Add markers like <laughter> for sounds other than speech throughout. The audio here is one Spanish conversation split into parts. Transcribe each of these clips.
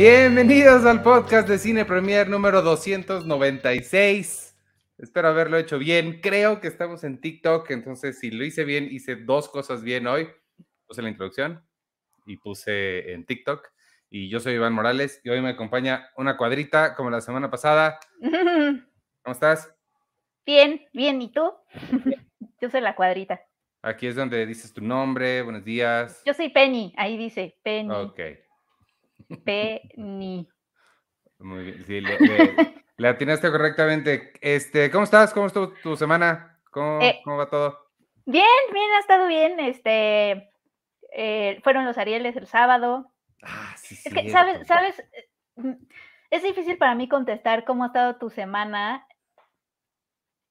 Bienvenidos al podcast de Cine Premier número 296. Espero haberlo hecho bien. Creo que estamos en TikTok, entonces si lo hice bien, hice dos cosas bien hoy. Puse la introducción y puse en TikTok. Y yo soy Iván Morales y hoy me acompaña una cuadrita como la semana pasada. <laughs> ¿Cómo estás? Bien, bien. ¿Y tú? <laughs> Yo soy la cuadrita. Aquí es donde dices tu nombre, buenos días. Yo soy Penny, ahí dice Penny. Ok. Penny. Muy bien. Sí, le, le- le atinaste correctamente. Este, ¿cómo estás? ¿Cómo estuvo tu semana? ¿Cómo, Eh, cómo va todo? Bien, bien, ha estado bien. Este, eh, fueron los Arieles el sábado. Ah, sí, Es que, ¿sabes? ¿Sabes? Mm, Es difícil para mí contestar cómo ha estado tu semana,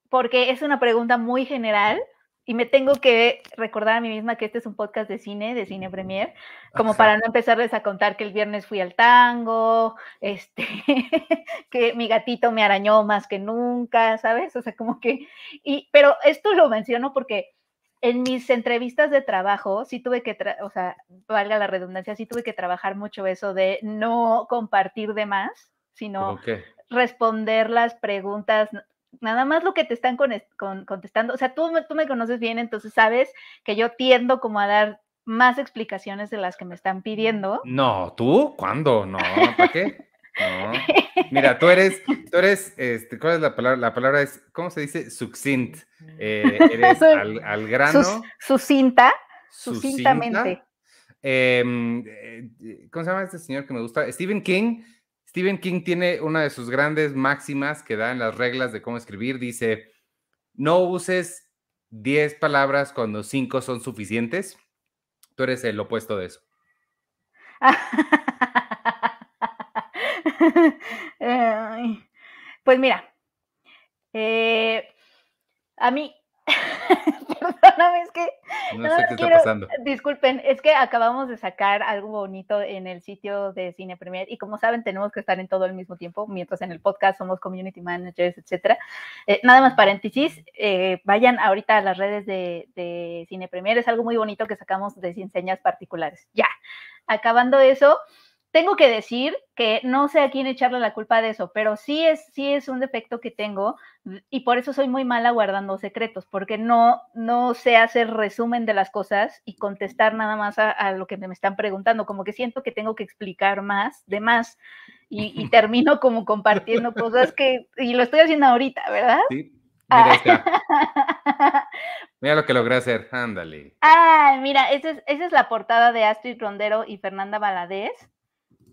porque es una pregunta muy general y me tengo que recordar a mí misma que este es un podcast de cine, de Cine Premier, como Ajá. para no empezarles a contar que el viernes fui al tango, este, <laughs> que mi gatito me arañó más que nunca, ¿sabes? O sea, como que, y, pero esto lo menciono porque en mis entrevistas de trabajo, sí tuve que, tra- o sea, valga la redundancia, sí tuve que trabajar mucho eso de no compartir de más, sino responder las preguntas, nada más lo que te están con- con- contestando. O sea, tú, me- tú me conoces bien, entonces sabes que yo tiendo como a dar más explicaciones de las que me están pidiendo. No, ¿tú? ¿Cuándo? No, ¿para qué? No. Mira, tú eres, tú eres, este, ¿cuál es la palabra? La palabra es, ¿cómo se dice? Succint. Eh, <laughs> eres al, al grano. Sus- sucinta, sucinta. sucintamente. Em, eh, ¿Cómo se llama este señor que me gusta? Stephen King. Stephen King tiene una de sus grandes máximas que da en las reglas de cómo escribir. Dice, no uses 10 palabras cuando 5 son suficientes. Tú eres el opuesto de eso. <laughs> Pues mira, eh, a mí, <laughs> perdóname, es que No sé está pasando. disculpen, es que acabamos de sacar algo bonito en el sitio de Cine Premier y como saben tenemos que estar en todo al mismo tiempo, mientras en el podcast somos community managers, etcétera. Eh, nada más paréntesis, eh, vayan ahorita a las redes de, de Cine Premier, es algo muy bonito que sacamos de Sin Señas Particulares. Ya, acabando eso, tengo que decir que no sé a quién echarle la culpa de eso, pero sí es, sí es un defecto que tengo y por eso soy muy mala guardando secretos, porque no, no sé hacer resumen de las cosas y contestar nada más a, a lo que me están preguntando, como que siento que tengo que explicar más, de más, y, y <laughs> termino como compartiendo cosas que, y lo estoy haciendo ahorita, ¿verdad? Sí, mira, ahí está. <laughs> Mira lo que logré hacer. Ándale. Ah, mira, esa es, esa es la portada de Astrid Rondero y Fernanda Valadez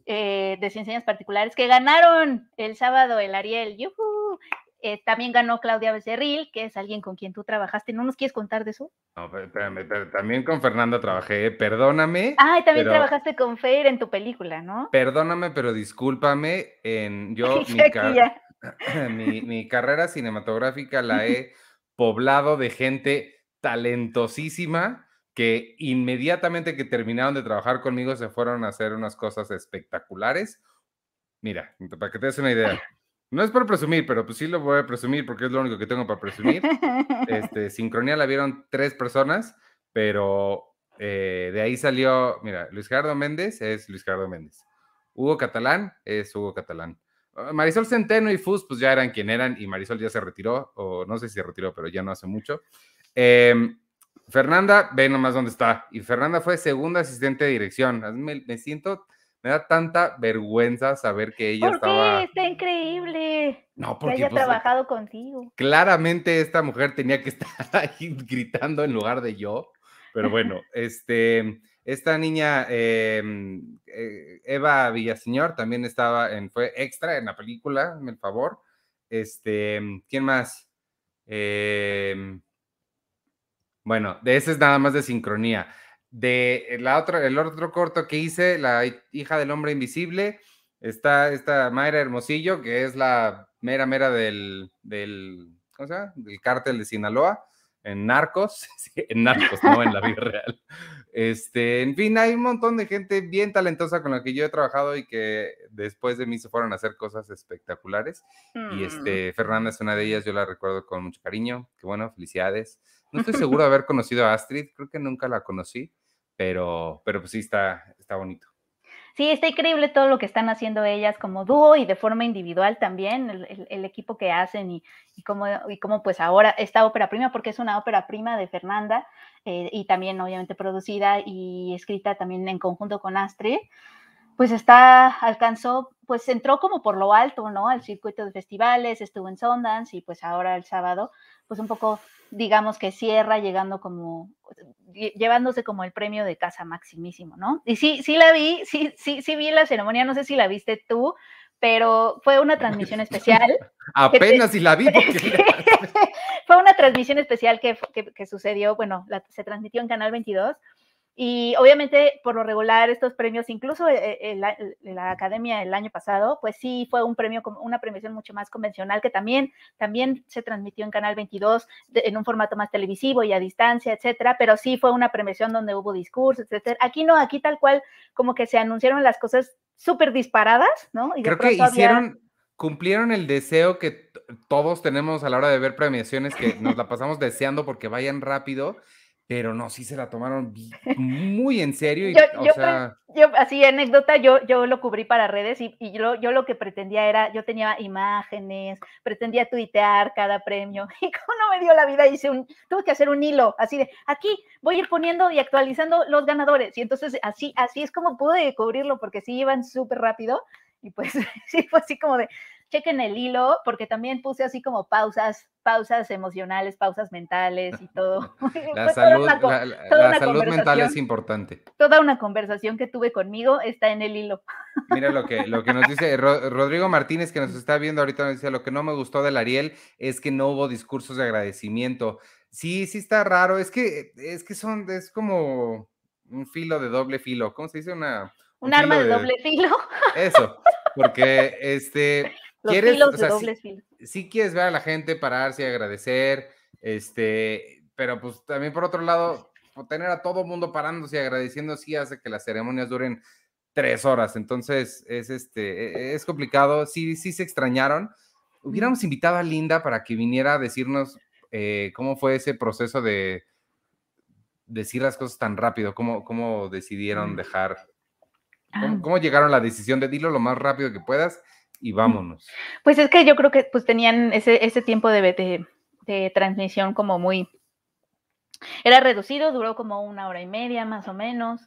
eh, de Ciencias Particulares que ganaron el sábado el Ariel. Eh, también ganó Claudia Becerril, que es alguien con quien tú trabajaste. ¿No nos quieres contar de eso? No, pero espérame, pero también con Fernanda trabajé. ¿eh? Perdóname. Ah, y también pero- trabajaste con Fer en tu película, ¿no? Perdóname, pero discúlpame. En, yo, <laughs> <clears throat> mi, mi carrera cinematográfica la he <laughs> poblado de gente talentosísima que inmediatamente que terminaron de trabajar conmigo se fueron a hacer unas cosas espectaculares. Mira, para que te des una idea. No es por presumir, pero pues sí lo voy a presumir porque es lo único que tengo para presumir. <laughs> Este, Sincronía la vieron tres personas, pero eh, de ahí salió, mira, Luis Gerardo Méndez es Luis Gerardo Méndez. Hugo Catalán es Hugo Catalán. Ah, Marisol Centeno y Fus, pues ya eran quien eran, y Marisol ya se retiró, o no sé si se retiró, pero ya no hace mucho. Em, Fernanda, ve nomás dónde está. Y Fernanda fue segunda asistente de dirección. Me, me siento, me da tanta vergüenza saber que ella ¿Por estaba. qué? Está increíble No, que porque haya pues, trabajado contigo. claramente esta mujer tenía que estar <laughs> ahí gritando en lugar de yo. Pero bueno, <laughs> este, esta niña, eh, eh, Eva Villaseñor, también estaba en, fue extra en la película, hazme el favor. Este, ¿quién más? Eh, bueno, de ese es nada más de sincronía. De la otra, el otro corto que hice, La hija del hombre invisible, está esta Mayra Hermosillo, que es la mera mera del, del, ¿cómo se llama? Del cártel de Sinaloa, en Narcos, <laughs> sí, en Narcos, no en la vida real. Este, en fin, hay un montón de gente bien talentosa con la que yo he trabajado y que después de mí se fueron a hacer cosas espectaculares. Y Mm. este, Fernanda es una de ellas, yo la recuerdo con mucho cariño. Qué bueno, felicidades. No estoy seguro de haber conocido a Astrid, creo que nunca la conocí, pero, pero pues sí está, está bonito. Sí, está increíble todo lo que están haciendo ellas como dúo y de forma individual también, el, equipo que hacen y, y, cómo, y cómo pues ahora esta ópera prima, porque es una ópera prima de Fernanda eh, y también obviamente producida y escrita también en conjunto con Astrid, pues está, alcanzó, pues entró como por lo alto, ¿no? Al circuito de festivales, estuvo en Sundance y pues ahora el sábado, pues un poco, digamos que cierra llegando como, llevándose como el premio de casa maximísimo, ¿no? Y sí, sí la vi, sí, sí, sí vi la ceremonia, no sé si la viste tú, pero fue una transmisión <laughs> especial. Apenas si la vi. <laughs> <laughs> fue una transmisión especial que, que, sucedió, bueno, se transmitió en Canal 22 y obviamente, por lo regular, estos premios, incluso eh, eh, la, academia el año pasado, pues sí fue un premio, una premiación mucho más convencional que también, también se transmitió en Canal 22 en un formato más televisivo y a distancia, etcétera, pero sí fue una premiación donde hubo discursos, etcétera. Aquí no, aquí tal cual, como que se anunciaron las cosas súper disparadas, ¿no? Y Creo que hicieron, cumplieron el deseo que todos tenemos a la hora de ver premiaciones, que nos la pasamos deseando porque vayan rápido pero no, sí se la tomaron <laughs> muy en serio. Y, yo, o sea... yo, así, anécdota, yo, yo lo cubrí para redes y, y yo, yo, lo que pretendía era, yo tenía imágenes, pretendía tuitear cada premio <laughs> y como no me dio la vida, hice un, tuve que hacer un hilo así de, aquí voy a ir poniendo y actualizando los ganadores. Y entonces así, así es como pude cubrirlo porque sí iban súper rápido y pues <laughs> sí fue así como de, chequen el hilo, porque también puse así como pausas, pausas emocionales, pausas mentales y todo. <laughs> La salud, la, salud mental es importante. Toda una conversación que tuve conmigo está en el hilo. <laughs> Mira lo que, lo que nos dice Rodrigo Martínez, que nos está viendo ahorita, nos dice, lo que no me gustó del Ariel es que no hubo discursos de agradecimiento. Sí, sí está raro, es que, es que son, es como un filo de doble filo, ¿cómo se dice? Una... Un, arma de, de doble filo. Eso, porque <laughs> este, ¿Quieres, Sí, quieres ver a la gente pararse y agradecer, este, pero pues también por otro lado, tener a todo mundo parándose y agradeciendo sí hace que las ceremonias duren tres horas. Entonces, es este, es complicado. Sí, sí se extrañaron. Hubiéramos invitado a Linda para que viniera a decirnos eh, cómo fue ese proceso de decir las cosas tan rápido, cómo, cómo decidieron dejar, cómo, ah. cómo llegaron a la decisión de dilo lo más rápido que puedas y vámonos. Pues es que yo creo que pues tenían ese, ese tiempo de, de, transmisión como muy... Era reducido, duró como una hora y media más o menos.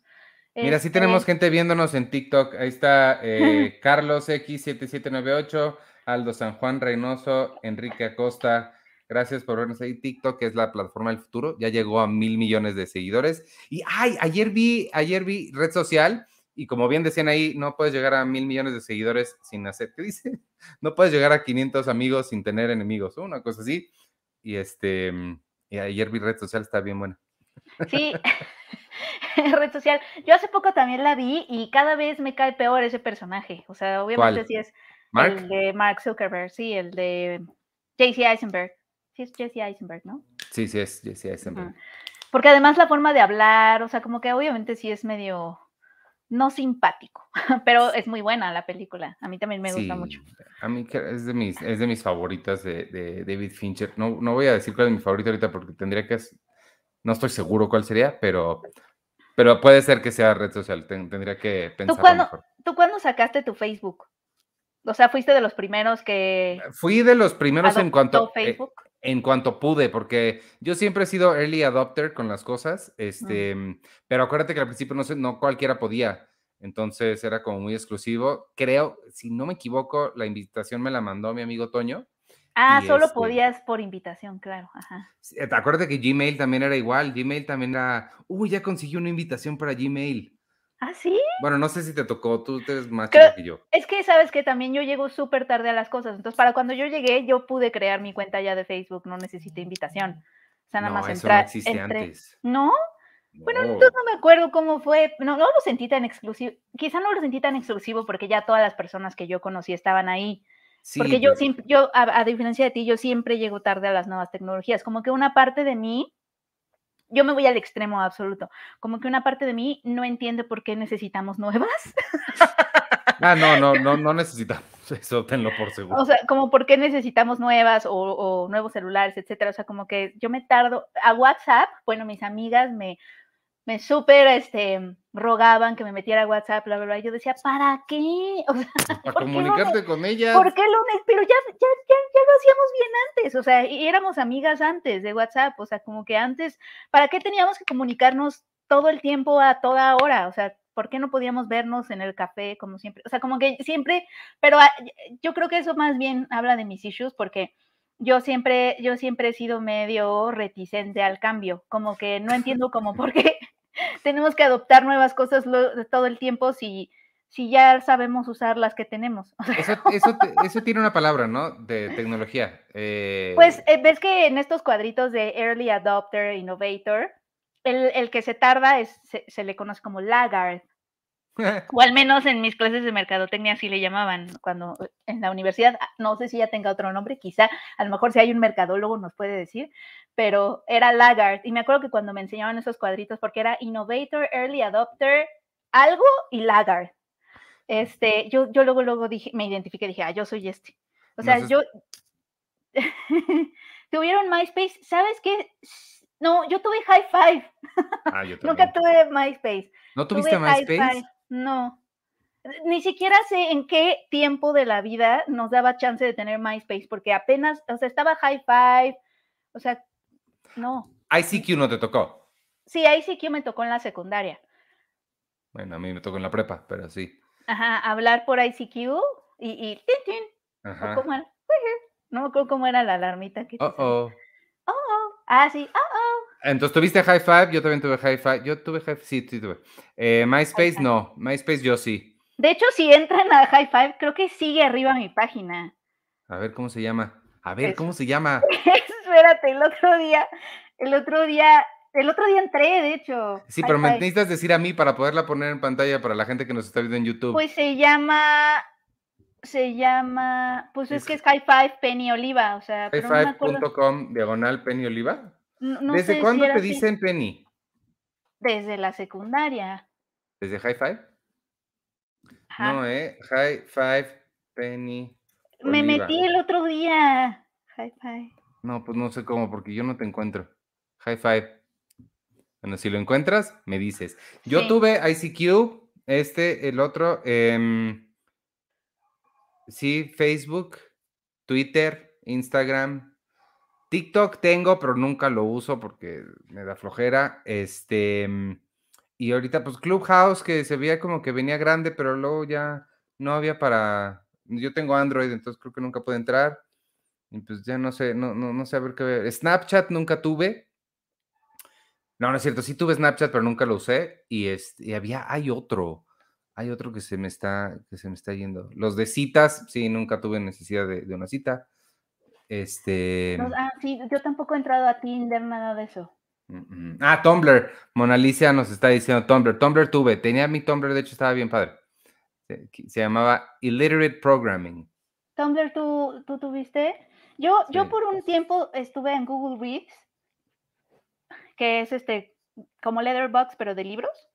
Mira, sí tenemos este gente viéndonos en TikTok. Ahí está eh, <laughs> Carlos X7798, Aldo San Juan Reynoso, Enrique Acosta. Gracias por vernos ahí. TikTok es la plataforma del futuro. Ya llegó a mil millones de seguidores. Y ay, ayer vi, ayer vi red social y como bien decían ahí, no puedes llegar a mil millones de seguidores sin hacer, ¿qué dice? <laughs> No puedes llegar a 500 amigos sin tener enemigos, o una cosa así. Y este, y ayer vi red social, está bien buena. Sí, <laughs> red social. Yo hace poco también la vi y cada vez me cae peor ese personaje. O sea, obviamente sí es el de Mark Zuckerberg, sí, el de JC Eisenberg. Sí es JC Eisenberg, ¿no? Sí, sí es JC Eisenberg. Porque además la forma de hablar, o sea, como que obviamente sí es medio no simpático, <laughs> pero es muy buena la película. A mí también me gusta mucho. A mí es de mis, es de mis favoritas de, David Fincher. No, no voy a decir cuál es mi favorita ahorita porque tendría que... No estoy seguro cuál sería, pero, pero puede ser que sea red social. tendría que pensar ¿Tú cuándo, ¿Tú cuándo sacaste tu Facebook? O sea, fuiste de los primeros que... Fui de los primeros en cuanto... Eh, Facebook en cuanto pude, porque yo siempre he sido early adopter con las cosas, este, pero acuérdate que al principio no, no cualquiera podía, entonces era como muy exclusivo. Creo, si no me equivoco, la invitación me la mandó mi amigo Toño. Ah, solo este podías por invitación, claro. Ajá. Eh, acuérdate que Gmail también era igual, Gmail también era, uy, ya consiguió una invitación para Gmail. ¿Ah, sí? Bueno, no sé si te tocó, tú eres más chido que yo. Es que sabes que también yo llego súper tarde a las cosas, entonces para cuando yo llegué yo pude crear mi cuenta ya de Facebook, no necesité invitación. O sea, nada más entrar. No existe antes. ¿No? Bueno, entonces no me acuerdo cómo fue, no, no lo sentí tan exclusivo, quizá no lo sentí tan exclusivo porque ya todas las personas que yo conocí estaban ahí. Sí, porque yo, siempre, yo a diferencia de ti, yo siempre llego tarde a las nuevas tecnologías, como que una parte de mí yo me voy al extremo absoluto. Como que una parte de mí no entiende por qué necesitamos nuevas. Ah, no, <laughs> no, no, no necesitamos. Eso tenlo por seguro. O sea, como por qué necesitamos nuevas o, nuevos celulares, etcétera. O sea, como que yo me tardo. A WhatsApp, bueno, mis amigas me me súper este, rogaban que me metiera a WhatsApp, bla, bla, bla. Yo decía, ¿para qué? O sea, <laughs> Para comunicarte con ella. ¿Por qué lunes? Pero ya, ya, ya, ya lo hacíamos bien antes, o sea, y éramos amigas antes de WhatsApp, o sea, como que antes, ¿para qué teníamos que comunicarnos todo el tiempo a toda hora? O sea, ¿por qué no podíamos vernos en el café como siempre? O sea, como que siempre, pero ah, yo creo que eso más bien habla de mis issues porque yo siempre, yo siempre he sido medio reticente al cambio, como que no entiendo como por qué tenemos que adoptar nuevas cosas todo el tiempo si, si ya sabemos usar las que tenemos. Eso, tiene una palabra, ¿no? De tecnología. Eh, pues eh, ves que en estos cuadritos de Early Adopter, Innovator, el, que se tarda es, se, le conoce como laggard. <laughs> o al menos en mis clases de mercadotecnia así le llamaban cuando en la universidad, ah, no sé si ya tenga otro nombre, quizá, a lo mejor si hay un mercadólogo nos puede decir, pero era laggard. Y me acuerdo que cuando me enseñaban esos cuadritos, porque era innovator, early adopter, algo y laggard. Este, yo, yo luego, luego dije, me identifiqué, dije, ah, yo soy este. O sea, yo... <laughs> Tuvieron MySpace, ¿sabes qué? No, yo tuve High Five. Ah, yo <laughs> Nunca tuve MySpace. ¿No tuviste MySpace? No. Ni siquiera sé en qué tiempo de la vida nos daba chance de tener MySpace, porque apenas, o sea, estaba High Five, o sea, no. ICQ no te tocó. Sí, ICQ me tocó en la secundaria. Bueno, a mí me tocó en la prepa, pero sí. Ajá, hablar por ICQ y, y Ajá. ¿Cómo era? <laughs> No me acuerdo cómo era la alarmita que. Oh, oh. Oh, oh. Ah, sí. Oh, oh. Entonces, ¿tuviste High Five? Yo también tuve High Five. Yo tuve High Five, sí, sí tuve. Eh, MySpace, no. MySpace yo sí. De hecho, si entran a High Five, creo que sigue arriba mi página. A ver, ¿cómo se llama? A ver, ¿cómo se llama? <laughs> Espérate, el otro día, el otro día, el otro día entré, de hecho. Sí, pero me necesitas decir a mí para poderla poner en pantalla para la gente que nos está viendo en YouTube. Pues se llama, se llama, pues es, que es High Five Penny Oliva, o sea. Highfive.com diagonal Penny Oliva. ¿Desde cuándo te dicen Penny? Desde la secundaria. ¿Desde High Five? No, ¿eh? High Five Penny. Me metí el otro día. High Five. No, pues no sé cómo, porque yo no te encuentro. High Five. Bueno, si lo encuentras, me dices. Yo tuve ICQ, este, el otro. Em, sí, Facebook, Twitter, Instagram, TikTok tengo, pero nunca lo uso porque me da flojera. Este, mm, y ahorita, pues Clubhouse, que se veía como que venía grande, pero luego ya no había para. Yo tengo Android, entonces creo que nunca pude entrar. Y pues ya no sé, no, no, no sé a ver qué ver. Snapchat nunca tuve. No, no es cierto, sí tuve Snapchat, pero nunca lo usé. Y, este, había, hay otro, hay otro que se me está, que se me está yendo. Los de citas, sí, nunca tuve necesidad de una cita. Este. ah, sí, yo tampoco he entrado a Tinder, nada de eso. Ah, Tumblr. Mona Alicia nos está diciendo Tumblr. Tumblr tuve. Tenía mi Tumblr, de hecho estaba bien padre. Se, llamaba Illiterate Programming. Tumblr, ¿tú, tú tuviste? Yo, yo por un tiempo estuve en Google Reads, que es este, como Letterbox, pero de libros.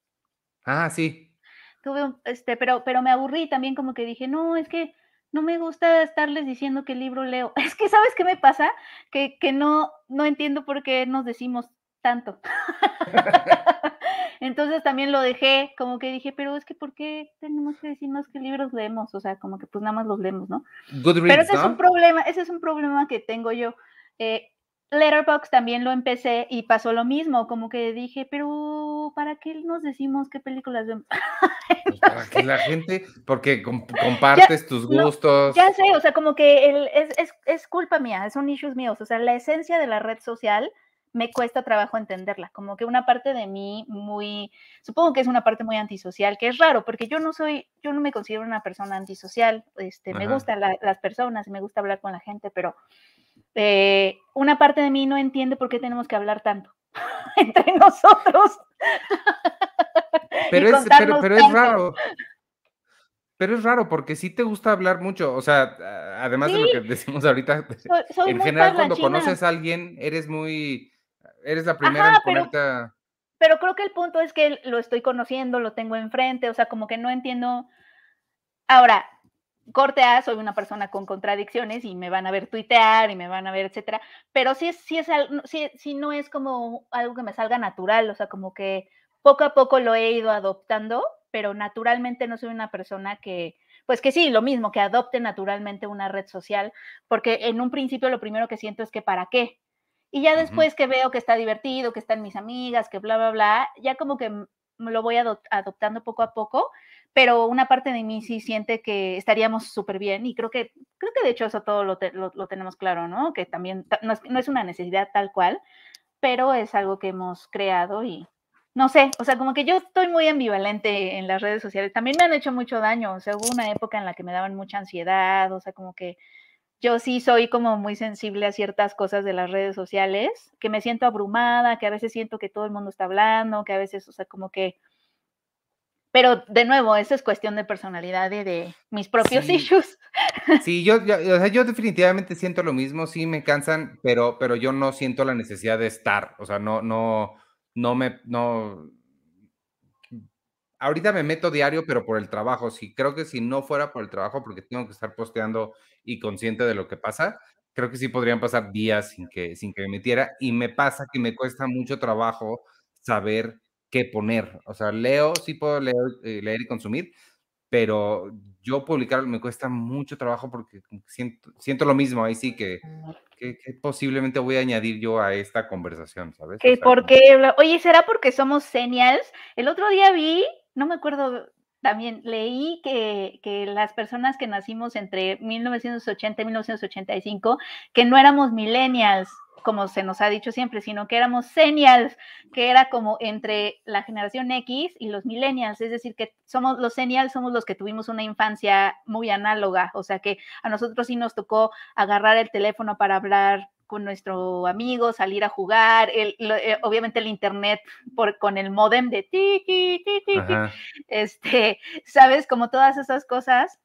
Ah, sí. Tuve este, pero, pero me aburrí también como que dije, no, es que no me gusta estarles diciendo qué libro leo. <laughs> Es que, ¿sabes qué me pasa? Que, no, no entiendo por qué nos decimos tanto. <laughs> Entonces también lo dejé, como que dije, pero es que ¿por qué tenemos que decirnos qué libros leemos? O sea, como que pues nada más los leemos, ¿no? pero ese es un problema, ese es un problema que tengo yo. Eh, Letterbox también lo empecé y pasó lo mismo, como que dije, pero ¿para qué nos decimos qué películas vemos? <laughs> Pues, para que la gente, porque compartes tus gustos. ya sé, o sea, como que el, es, es, culpa mía, son issues míos, o sea, la esencia de la red social me cuesta trabajo entenderla, como que una parte de mí muy, supongo que es una parte muy antisocial, que es raro, porque yo no soy, yo no me considero una persona antisocial, este, me gustan las personas, me gusta hablar con la gente, pero eh, una parte de mí no entiende por qué tenemos que hablar tanto <laughs> entre nosotros. <laughs> Pero, es, pero, es raro. Pero es raro porque sí te gusta hablar mucho, o sea, además de lo que decimos ahorita, <laughs> en general cuando conoces a alguien eres muy, eres la primera en ponerte a... Pero creo que el punto es que lo estoy conociendo, lo tengo enfrente, o sea, como que no entiendo. Ahora, corte A, soy una persona con contradicciones y me van a ver tuitear y me van a ver, etcétera, pero sí sí es, sí, sí no es como algo que me salga natural, o sea, como que poco a poco lo he ido adoptando, pero naturalmente no soy una persona que, pues que sí, lo mismo, que adopte naturalmente una red social, porque en un principio lo primero que siento es que para qué. Y ya después que veo que está divertido, que están mis amigas, que bla, bla, bla, ya como que lo voy adoptando poco a poco, pero una parte de mí sí siente que estaríamos súper bien y creo que, creo que de hecho eso todo lo, lo, tenemos claro, ¿no? Que también no es, no es, una necesidad tal cual, pero es algo que hemos creado y no sé, o sea, como que yo estoy muy ambivalente en las redes sociales. También me han hecho mucho daño, o sea, hubo una época en la que me daban mucha ansiedad, o sea, como que yo sí soy como muy sensible a ciertas cosas de las redes sociales, que me siento abrumada, que a veces siento que todo el mundo está hablando, que a veces, o sea, como que... Pero de nuevo, eso es cuestión de personalidad y de mis propios issues. Sí, yo, yo, o sea, yo definitivamente siento lo mismo, sí me cansan, pero, pero yo no siento la necesidad de estar, o sea, no, no, no me, no, ahorita me meto diario, pero por el trabajo. Sí, creo que si no fuera por el trabajo, porque tengo que estar posteando y consciente de lo que pasa, creo que sí podrían pasar días sin que, sin que me metiera. Y me pasa que me cuesta mucho trabajo saber qué poner. O sea, leo, sí puedo leer, eh, leer y consumir, pero yo publicar me cuesta mucho trabajo porque siento, siento lo mismo. Ahí sí que, que, posiblemente voy a añadir yo a esta conversación, ¿sabes? Que porque, oye, ¿será porque somos senials? El otro día vi no me acuerdo, también leí que, que, las personas que nacimos entre 1980 y 1985, que no éramos millennials, como se nos ha dicho siempre, sino que éramos senials, que era como entre la generación X y los millennials, es decir, que somos los senials, somos los que tuvimos una infancia muy análoga, o sea que a nosotros sí nos tocó agarrar el teléfono para hablar con nuestro amigo, salir a jugar, el, eh, obviamente el internet por, con el modem de ti, ti, ti, ti, este, <laughs> sabes, como todas esas cosas.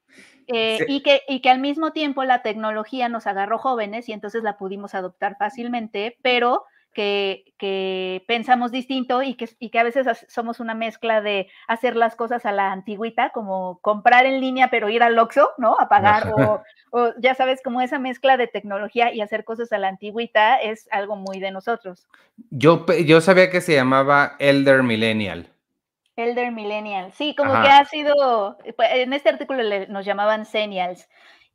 Eh, y, que, y que al mismo tiempo la tecnología nos agarró jóvenes y entonces la pudimos adoptar fácilmente, pero que, pensamos distinto y que, y que a veces somos una mezcla de hacer las cosas a la antigüita, como comprar en línea pero ir al Oxxo, ¿no? A pagar, <laughs> o, o, ya sabes, como esa mezcla de tecnología y hacer cosas a la antigüita es algo muy de nosotros. Yo, yo sabía que se llamaba Elder Millennial. Elder Millennial, sí, como que ha sido, pues, en este artículo nos llamaban Senials,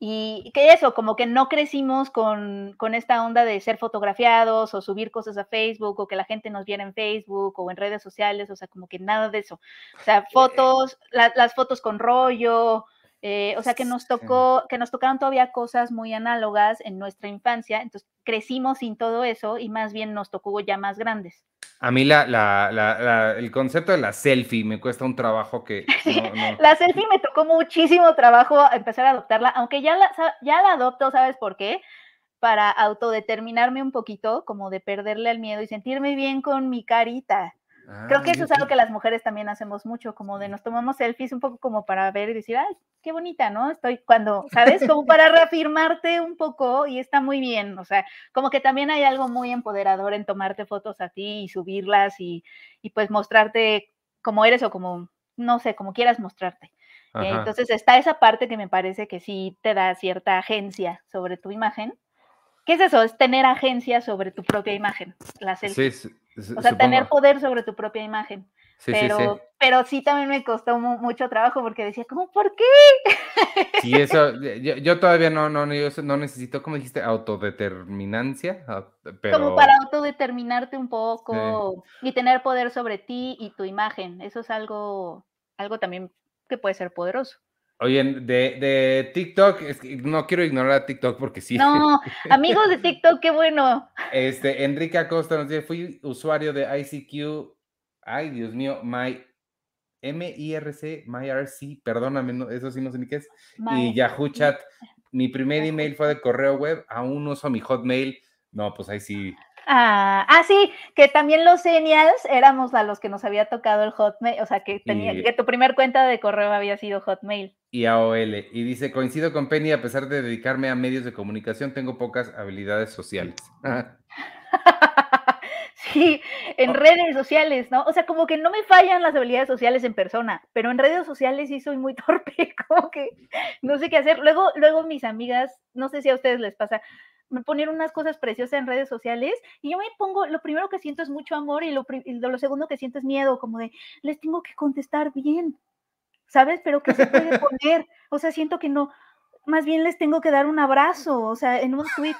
y que eso, como que no crecimos con, con, esta onda de ser fotografiados o subir cosas a Facebook o que la gente nos viera en Facebook o en redes sociales, o sea, como que nada de eso. O sea, fotos, las fotos con rollo, eh, o sea, que nos tocó, que nos tocaron todavía cosas muy análogas en nuestra infancia, entonces crecimos sin todo eso y más bien nos tocó ya más grandes. A mí la, la, el concepto de la selfie me cuesta un trabajo que... <laughs> la selfie me tocó muchísimo trabajo empezar a adoptarla, aunque ya la, ya la adopto, ¿sabes por qué? Para autodeterminarme un poquito, como de perderle el miedo y sentirme bien con mi carita. Creo que ah, eso es algo que las mujeres también hacemos mucho, como de nos tomamos selfies un poco como para ver y decir, ay, qué bonita, ¿no? Estoy cuando, ¿sabes? Como para reafirmarte un poco y está muy bien, o sea, como que también hay algo muy empoderador en tomarte fotos a ti y subirlas y, y pues mostrarte como eres o como, no sé, como quieras mostrarte. entonces está esa parte que me parece que sí te da cierta agencia sobre tu imagen. ¿Qué es eso? Es tener agencia sobre tu propia imagen, la selfie. Sí, o sea, tener poder sobre tu propia imagen. pero, sí, pero sí también me costó mucho trabajo porque decía, ¿cómo por qué? Sí, eso, yo, todavía no, no, no necesito, como dijiste, autodeterminancia. Ah, como para autodeterminarte un poco y tener poder sobre ti y tu imagen. Eso es algo, algo también que puede ser poderoso. Oye, de, de TikTok, no quiero ignorar a TikTok porque sí. No, <laughs> amigos de TikTok, qué bueno. Este, Enrique Acosta nos dice, fui usuario de ICQ, ay, Dios mío, my M-I-R-C, MyRC, perdóname, eso sí no sé ni qué es, y Yahoo Chat. Mi primer email fue de correo web, aún uso mi Hotmail. No, pues ahí sí, Ah, ah, sí, que también los senials éramos a los que nos había tocado el Hotmail, o sea, que, tenía, que tu primer cuenta de correo había sido Hotmail. Y AOL. Y dice, coincido con Penny, a pesar de dedicarme a medios de comunicación, tengo pocas habilidades sociales. <laughs> sí, en oh. redes sociales, ¿no? O sea, como que no me fallan las habilidades sociales en persona, pero en redes sociales sí soy muy <laughs> torpe, como que no sé qué hacer. Luego, luego mis amigas, no sé si a ustedes les pasa, me ponen unas cosas preciosas en redes sociales y yo me pongo, lo primero que siento es mucho amor y lo, lo segundo que siento es miedo, como de, les tengo que contestar bien, ¿sabes? Pero ¿qué se puede <laughs> poner? O sea, siento que no, más bien les tengo que dar un abrazo, o sea, en un tweet.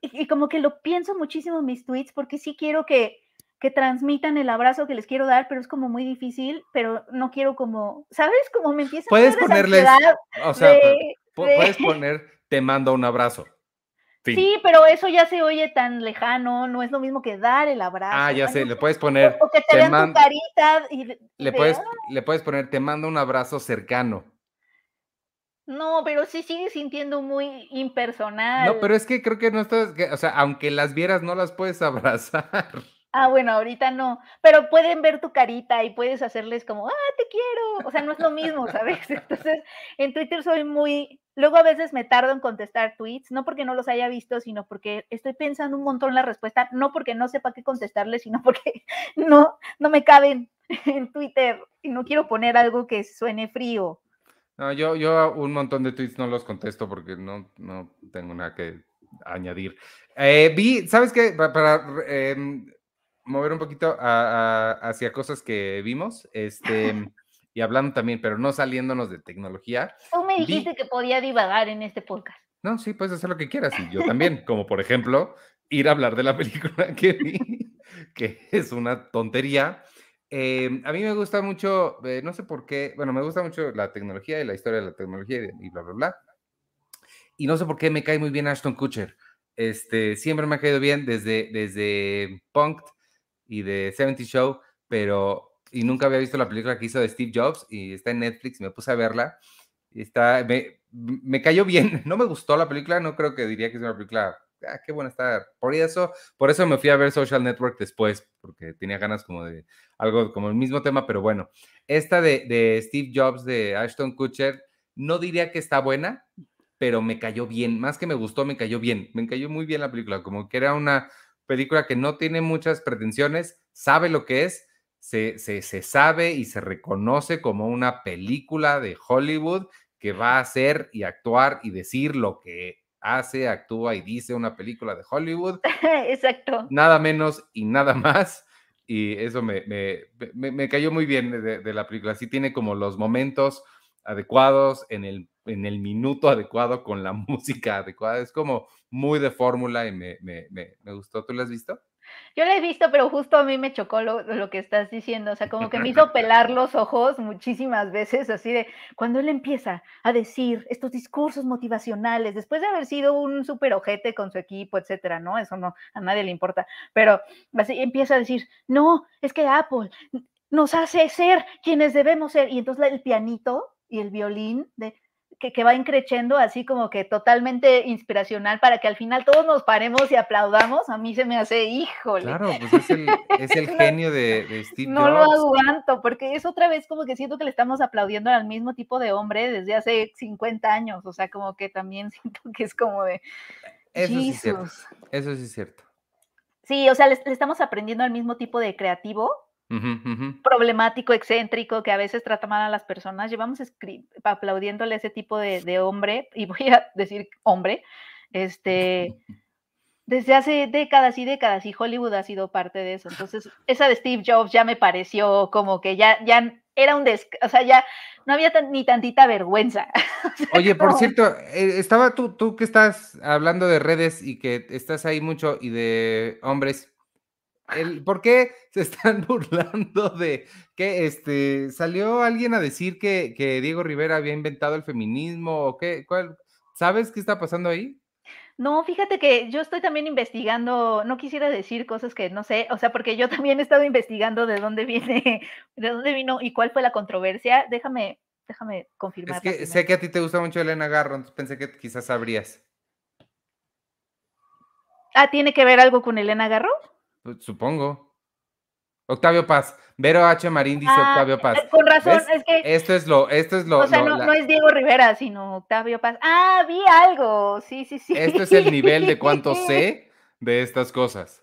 Y, como que lo pienso muchísimo en mis tweets porque sí quiero que, que transmitan el abrazo que les quiero dar, pero es como muy difícil, pero no quiero como, ¿sabes? Como me empieza Puedes ponerles, o sea, puedes poner, te mando un abrazo. Sí, pero eso ya se oye tan lejano, no es lo mismo que dar el abrazo. Ah, ya sé, le puedes poner. O, que te, vean tu carita y. le, puedes, le puedes poner, te mando un abrazo cercano. No, pero sí sigue sintiendo muy impersonal. No, pero es que creo que no estás, o sea, aunque las vieras, no las puedes <laughs> abrazar. Ah, bueno, ahorita no, pero pueden ver tu carita y puedes hacerles como, ah, te quiero. O sea, no es lo mismo, ¿sabes? <laughs> Entonces, en Twitter soy muy, luego a veces me tardo en contestar tweets, no porque no los haya visto, sino porque estoy pensando un montón la respuesta, no porque no sepa qué contestarles, sino <laughs> porque no, no me caben en Twitter y no quiero poner algo que suene frío. No, yo, yo un montón de tweets no los contesto porque no, no tengo nada que añadir. Eh, vi, ¿sabes qué? Para, em, mover un poquito hacia cosas que vimos, este, <laughs> y hablando también, pero no saliéndonos de tecnología. Tú me dijiste que podía divagar en este podcast. No, sí, puedes hacer lo que quieras, y yo también, como por ejemplo, ir a hablar de la <laughs> película que vi, que es una tontería, Em, a mí me gusta mucho, eh, no sé por qué, bueno, me gusta mucho la tecnología y la historia de la tecnología y, bla, bla, bla. Y no sé por qué me cae muy bien Ashton Kutcher. Este, siempre me ha caído bien desde, desde Punked y de 70 Show, pero, y nunca había visto la película que hizo de Steve Jobs y está en Netflix, me puse a verla. Y está, me, me cayó bien, <laughs> no me gustó la película, no creo que diría que es una película ah, qué buena está. Por eso, por eso me fui a ver Social Network después, porque tenía ganas como de algo como el mismo tema, pero bueno, esta de, Steve Jobs de Ashton Kutcher, no diría que está buena, pero me cayó bien, más que me gustó, me cayó bien, me cayó muy bien la película, como que era una película que no tiene muchas pretensiones, sabe lo que es, se, se, se sabe y se reconoce como una película de Hollywood que va a hacer y actuar y decir lo que hace, actúa y dice una película de Hollywood. <laughs> Exacto. Nada menos y nada más. Y eso me, me, cayó muy bien de, la película. Sí tiene como los momentos adecuados, en el, en el minuto adecuado, con la <laughs> música adecuada. Es como muy de fórmula y me, gustó. ¿Tú lo has visto? Yo la he visto, pero justo a mí me chocó lo, que estás diciendo, o sea, como que me hizo <laughs> pelar los ojos muchísimas veces, así de cuando él empieza a decir estos discursos motivacionales, después de haber sido un super ojete con su equipo, etcétera, ¿no? Eso no, a nadie le importa, pero así empieza a decir, no, es que Apple nos hace ser quienes debemos ser, y entonces el pianito y el violín de que, va increciendo así como que totalmente inspiracional para que al final todos nos paremos y aplaudamos, a mí se me hace, híjole. Claro, pues es el, es el <laughs> genio de, de, Steve no Jobs. No lo aguanto, porque es otra vez como que siento que le estamos aplaudiendo al mismo tipo de hombre desde hace 50 años, o sea, como que también <laughs> siento que es como de... Eso sí es cierto. Eso sí es cierto. Sí, o sea, le estamos aprendiendo al mismo tipo de creativo problemático, excéntrico, que a veces trata mal a las personas. Llevamos aplaudiéndole a ese tipo de, hombre, y voy a decir hombre, este, <laughs> desde hace décadas y décadas, y Hollywood ha sido parte de eso. Entonces, esa de Steve Jobs ya me pareció como que ya, ya era un des, o sea, ya no había ni tantita vergüenza. <laughs> Oye, por cierto, eh, estaba tú, tú que estás hablando de redes y que estás ahí mucho y de hombres, ¿Por qué se están <laughs> burlando de que este salió alguien a decir que, Diego Rivera había inventado el feminismo o qué? ¿Cuál? ¿Sabes qué está pasando ahí? No, fíjate que yo estoy también investigando, no quisiera decir cosas que no sé, o sea, porque yo también he estado investigando de dónde viene, <laughs> de dónde vino y cuál fue la controversia. Déjame, déjame confirmar. Es que sé que a ti te gusta mucho Elena Garro, entonces pensé que quizás sabrías. Ah, ¿tiene que ver algo con Elena Garro? Pues, supongo. Octavio Paz. Vero H. Marín dice ah, Octavio Paz. Eh, con razón, es que. Esto es lo, esto es lo. O sea, no, es Diego Rivera, sino Octavio Paz. Ah, vi algo. Sí, sí, sí. Esto es el nivel de cuánto <laughs> sé de estas cosas.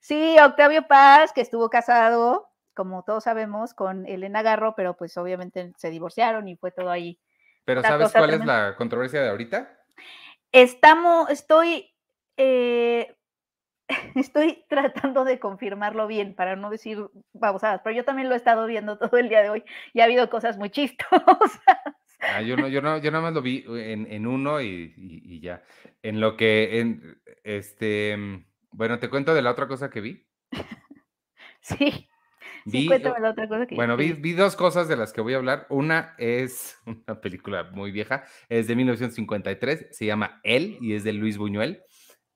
Sí, Octavio Paz, que estuvo casado, como todos sabemos, con Elena Garro, pero pues obviamente se divorciaron y fue todo ahí. Pero ¿sabes cuál es la controversia de ahorita? estamos, estoy, eh, <laughs> estoy tratando de confirmarlo bien para no decir babosadas, pero yo también lo he estado viendo todo el día de hoy y ha habido cosas muy chistosas. Ah, yo no, yo no, yo nada más lo vi en, uno y, ya. En lo que, en, este, mm, bueno, te cuento de la otra cosa que vi. <laughs> sí. sí, cuéntame la otra cosa que Bueno, vi, vi, dos cosas de las que voy a hablar. Una es <laughs> una película muy vieja, es de 1953, se llama El y es de Luis Buñuel.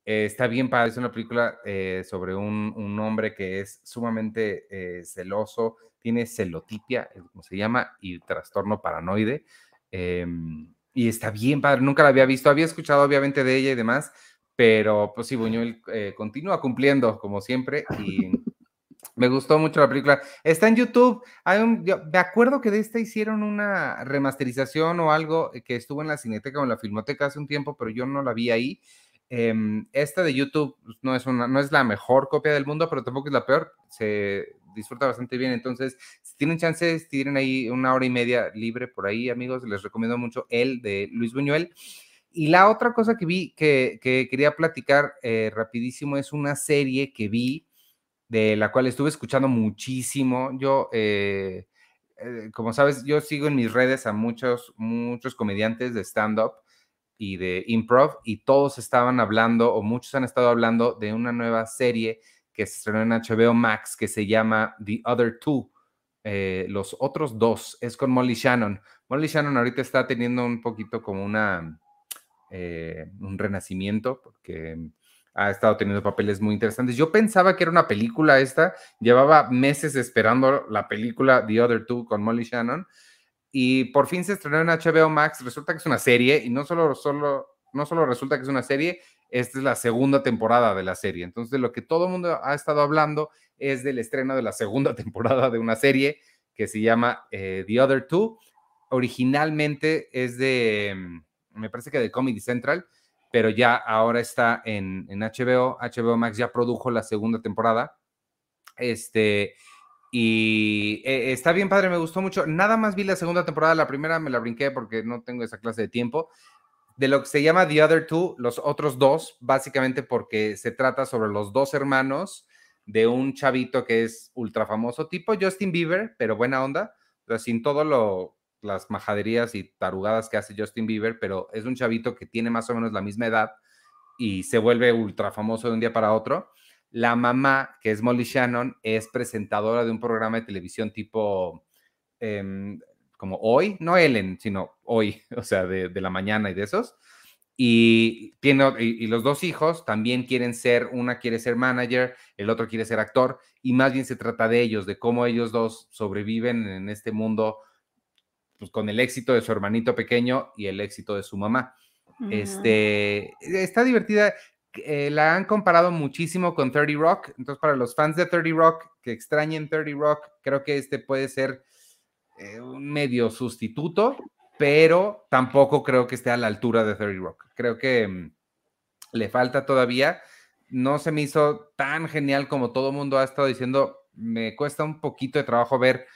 Eh, está bien padre, es una película eh, sobre un, un, hombre que es sumamente eh, celoso, tiene celotipia, como se llama, y trastorno paranoide. Em, y está bien padre, nunca la había visto, había escuchado obviamente de ella y demás, pero pues sí, Buñuel continúa cumpliendo como siempre y me gustó mucho la película. Está en YouTube. Hay un, me acuerdo que de esta hicieron una remasterización o algo que estuvo en la Cineteca o en la Filmoteca hace un tiempo, pero yo no la vi ahí. Em, esta de YouTube pues, no es, una, no es la mejor copia del mundo, pero tampoco es la peor. Se disfruta bastante bien. Entonces, si tienen chances, tienen ahí una hora y media libre por ahí, amigos, les recomiendo mucho el de Luis Buñuel. Y la otra cosa que vi que, quería platicar eh, rapidísimo es una serie que vi de la cual estuve escuchando muchísimo. Yo, eh, eh, como sabes, yo sigo en mis redes a muchos, muchos comediantes de stand-up y de improv y todos estaban hablando o muchos han estado hablando de una nueva serie que se estrenó en HBO Max que se llama The Other Two, eh, los otros dos, es con Molly Shannon. Molly Shannon ahorita está teniendo un poquito como una, eh, un renacimiento porque ha estado teniendo papeles muy interesantes. Yo pensaba que era una película esta, llevaba meses esperando la película The Other Two con Molly Shannon y por fin se estrenó en HBO Max. Resulta que es una serie y no solo, solo, no solo resulta que es una serie, esta es la segunda temporada de la serie. Entonces, lo que todo el mundo ha estado hablando es del estreno de la segunda <laughs> temporada de una serie que se llama eh, The Other Two. Originalmente es de, mm, me parece que de Comedy Central, pero ya ahora está en, en HBO. HBO Max ya produjo la segunda temporada. Este, y eh, está bien padre, me gustó mucho. Nada más vi la segunda temporada, la primera me la brinqué porque no tengo esa clase de tiempo. De lo que se llama The Other Two, los otros dos, básicamente porque se trata sobre los dos hermanos de un chavito que es ultra famoso, tipo Justin Bieber, pero buena onda, sin todo lo, las majaderías y tarugadas que hace Justin Bieber, pero es un chavito que tiene más o menos la misma edad y se vuelve ultra famoso de un día para otro la mamá, que es Molly Shannon, es presentadora de un programa de televisión tipo em, como hoy, no Ellen, sino hoy, <laughs> o sea, de, la mañana y de esos. Y, tiene, y, los dos hijos también quieren ser, una quiere ser manager, el otro quiere ser actor, y más bien se trata de ellos, de cómo ellos dos sobreviven en este mundo pues, con el éxito de su hermanito pequeño y el éxito de su mamá. Este, está divertida. Eh, la han comparado muchísimo con 30 Rock. Entonces, para los fans de 30 Rock que extrañen 30 Rock, creo que este puede ser eh, un medio sustituto, pero tampoco creo que esté a la altura de 30 Rock. Creo que mm, le falta todavía. No se me hizo tan genial como todo el mundo ha estado diciendo. Me cuesta un poquito de trabajo ver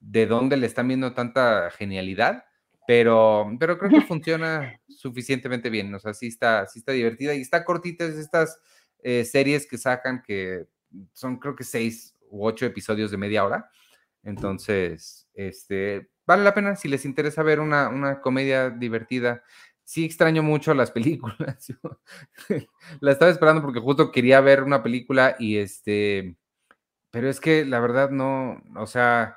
de dónde le están viendo tanta genialidad pero, pero creo que <laughs> funciona suficientemente bien, o sea, sí está, sí está divertida y está cortita, es estas eh, series que sacan que son creo que seis u ocho episodios de media hora, entonces, este, vale la pena si les interesa ver una, una comedia divertida. Sí extraño mucho las películas, <laughs> la estaba esperando porque justo quería ver una película y este, pero es que la verdad no, o sea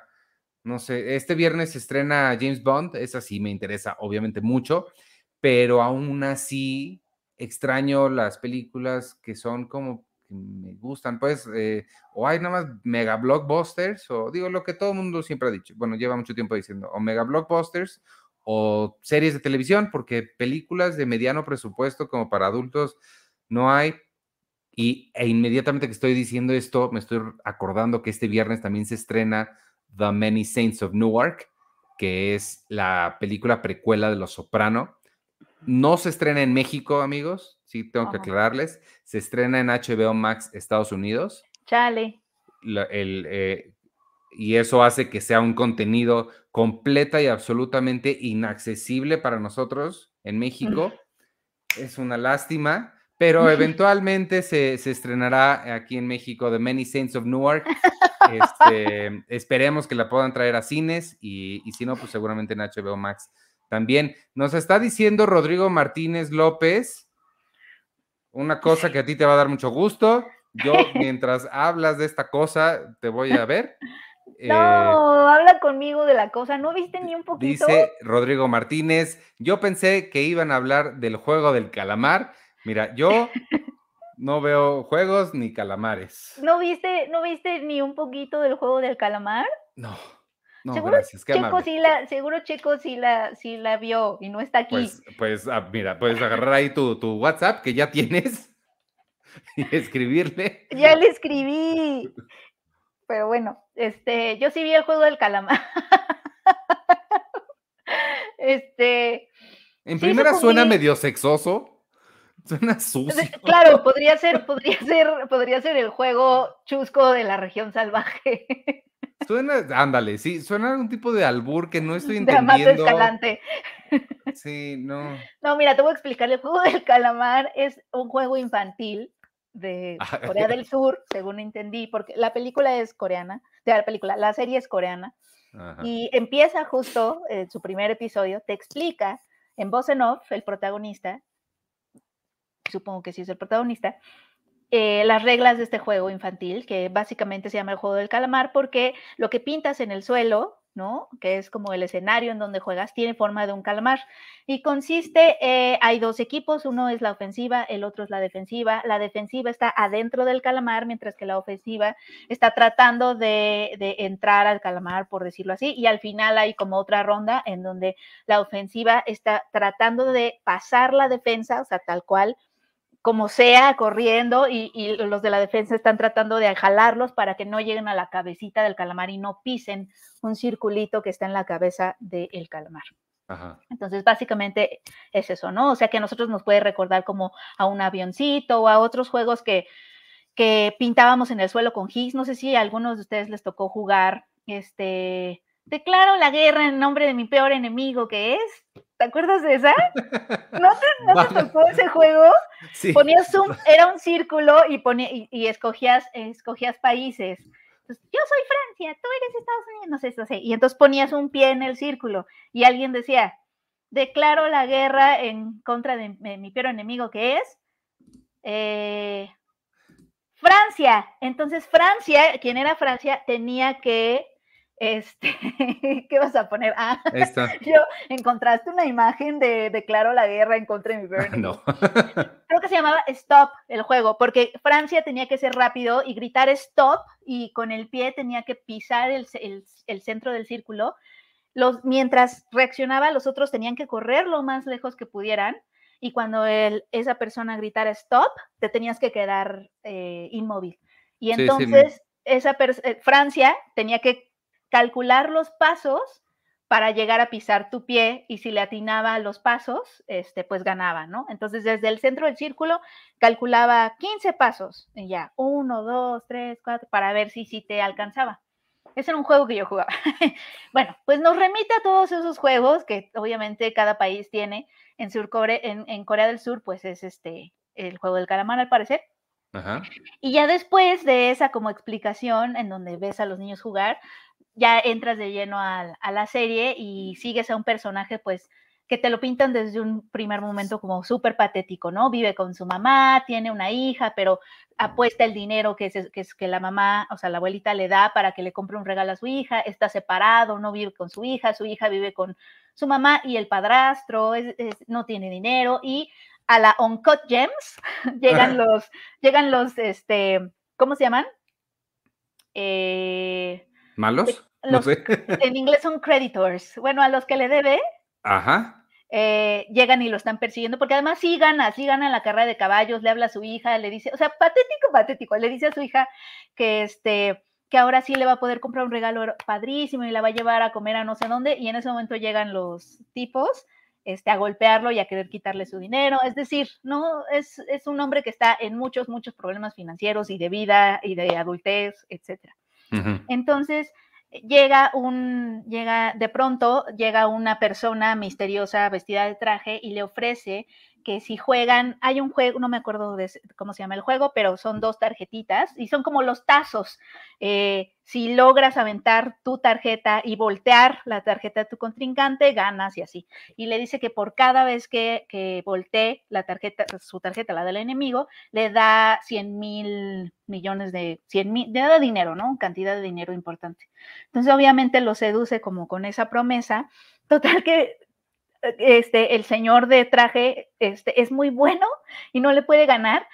no sé, este viernes se estrena James Bond, esa sí me interesa obviamente mucho, pero aún así extraño las películas que son como que me gustan, pues, eh, o hay nada más mega blockbusters, o digo lo que todo el mundo siempre ha dicho, bueno, lleva mucho tiempo diciendo, o mega blockbusters, o series de televisión, porque películas de mediano presupuesto como para adultos no hay. Y e inmediatamente que estoy diciendo esto, me estoy acordando que este viernes también se estrena The Many Saints of Newark, que es la película precuela de Los Soprano. No se estrena en México, amigos, sí tengo que aclararles. Se estrena en HBO Max Estados Unidos. Chale. Eh, y eso hace que sea un contenido completa y absolutamente inaccesible para nosotros en México. Es una lástima, pero eventualmente se, estrenará aquí en México The Many Saints of Newark. Este, <laughs> esperemos que la puedan traer a cines y, y si no, pues seguramente en HBO Max también. Nos está diciendo Rodrigo Martínez López una cosa que a ti te va a dar mucho gusto. Yo, <laughs> mientras hablas de esta cosa, te voy a ver. <laughs> No, eh, habla conmigo de la cosa. ¿No viste ni un poquito? Dice Rodrigo Martínez. Yo pensé que iban a hablar del juego del calamar. Mira, yo no veo juegos ni calamares. ¿No viste, ¿No viste ni un poquito del juego del calamar? No. No, seguro gracias. Checo sí la, seguro Checo sí la, sí la vio y no está aquí. Pues, pues ah, mira, puedes agarrar ahí tu, tu WhatsApp que ya tienes <laughs> y escribirle. Ya le escribí. Pero bueno, este, yo sí vi el juego del calamar. <laughs> este. En primera suena medio sexoso. <laughs> Suena sucio. Claro, podría ser, podría ser, podría ser el juego chusco de la región salvaje. <laughs> Suena, ándale, sí, suena un tipo de albur que no estoy <laughs> entendiendo. Escalante. Sí, no. No, mira, te voy a explicar. El juego del calamar es un juego infantil de ah, Corea del Sur, según entendí, porque la película es coreana, de la película, la serie es coreana, y empieza justo en su primer episodio, te explica en voz en off el protagonista, supongo que sí es el protagonista, eh, las reglas de este juego infantil, que básicamente se llama el juego del calamar, porque lo que pintas en el suelo ¿no? Que es como el escenario en donde juegas, tiene forma de un calamar. Y consiste, eh, hay dos equipos, uno es la ofensiva, el otro es la defensiva. La defensiva está adentro del calamar, mientras que la ofensiva está tratando de, de entrar al calamar, por decirlo así. Y al final hay como otra ronda en donde la ofensiva está tratando de pasar la defensa, o sea, tal cual, como sea, corriendo y, los de la defensa están tratando de jalarlos para que no lleguen a la cabecita del calamar y no pisen un circulito que está en la cabeza del calamar. Entonces, básicamente es eso, ¿no? O sea, que a nosotros nos puede recordar como a un avioncito o a otros juegos que, que pintábamos en el suelo con gis. No sé si a algunos de ustedes les tocó jugar este declaro la guerra en nombre de mi peor enemigo, que es. ¿Te acuerdas de esa? ¿No te, <laughs> tocó ese juego? Sí. Ponías un, era un círculo y, ponía, y, escogías, escogías países. yo soy Francia, tú eres Estados Unidos, no sé, no sé. Y entonces ponías un pie en el círculo y alguien decía, declaro la guerra en contra de, mi peor enemigo, que es eh, Francia. Entonces Francia, quien era Francia, tenía que este, <laughs> ¿qué vas a poner? Ah, <laughs> yo encontraste una imagen de declaro la guerra en contra de mi Bernie. <laughs> No. Creo que se llamaba Stop el juego, porque Francia tenía que ser rápido y gritar Stop y con el pie tenía que pisar el, centro del círculo. Los, mientras reaccionaba, los otros tenían que correr lo más lejos que pudieran y cuando esa persona gritara Stop, te tenías que quedar eh, inmóvil. Y entonces esa eh, Francia tenía que calcular los pasos para llegar a pisar tu pie y si le atinaba los pasos, este, pues ganaba, ¿no? Entonces desde el centro del círculo calculaba 15 pasos y ya, 1, 2, 3, 4, para ver si, si te alcanzaba. Ese era un juego que yo jugaba. <laughs> bueno, pues nos remite a todos esos juegos que obviamente cada país tiene. En, Sur en, en Corea del Sur, pues es este el juego del calamar al parecer. Y ya después de esa como explicación en donde ves a los niños jugar, ya entras de lleno a, la serie y sigues a un personaje, pues, que te lo pintan desde un primer momento como súper patético, ¿no? Vive con su mamá, tiene una hija, pero apuesta el dinero que es, que es, que la mamá, o sea, la abuelita le da para que le compre un regalo a su hija, está separado, no vive con su hija, su hija vive con su mamá y el padrastro, no tiene dinero y a la Uncut Gems <laughs> llegan los, llegan los, este, ¿cómo se llaman? Eh, ¿Malos? no sé. En inglés son creditors. Bueno, a los que le debe. Ajá. Eh, llegan y lo están persiguiendo, porque además sí gana, sí gana en la carrera de caballos, le habla a su hija, le dice, o sea, patético, patético, le dice a su hija que este que ahora sí le va a poder comprar un regalo padrísimo y la va a llevar a comer a no sé dónde, y en ese momento llegan los tipos este, a golpearlo y a querer quitarle su dinero. Es decir, no es, es un hombre que está en muchos, muchos problemas financieros y de vida y de adultez, etcétera. Entonces, llega un, llega, de pronto llega una persona misteriosa vestida de traje y le ofrece que si juegan, hay un juego, no me acuerdo de cómo se llama el juego, pero son dos tarjetitas y son como los tazos. Eh, si logras aventar tu tarjeta y voltear la tarjeta de tu contrincante, ganas y así. Y le dice que por cada vez que, que voltee la tarjeta, su tarjeta, la del enemigo, le da 100 mil millones de, 100 mil, le da dinero, ¿no? Cantidad de dinero importante. Entonces, obviamente lo seduce como con esa promesa. Total que este, el señor de traje este, es muy bueno y no le puede ganar.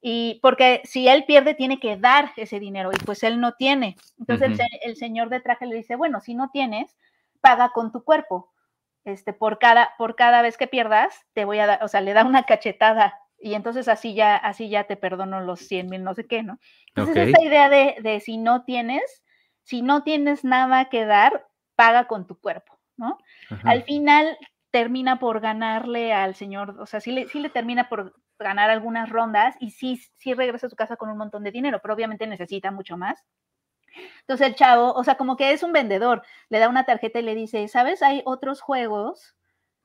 Y porque si él pierde, tiene que dar ese dinero y pues él no tiene. Entonces el, señor de traje le dice, bueno, si no tienes, paga con tu cuerpo. Este, por cada, por cada vez que pierdas, te voy a dar, o sea, le da una cachetada y entonces así ya, así ya te perdono los 100 mil, no sé qué, ¿no? Entonces esta idea de, de si no tienes, si no tienes nada que dar, paga con tu cuerpo, ¿no? Al final termina por ganarle al señor, o sea, sí le, sí le termina por ganar algunas rondas y sí, sí regresa a su casa con un montón de dinero, pero obviamente necesita mucho más. Entonces el chavo, o sea, como que es un vendedor, le da una tarjeta y le dice, ¿sabes? Hay otros juegos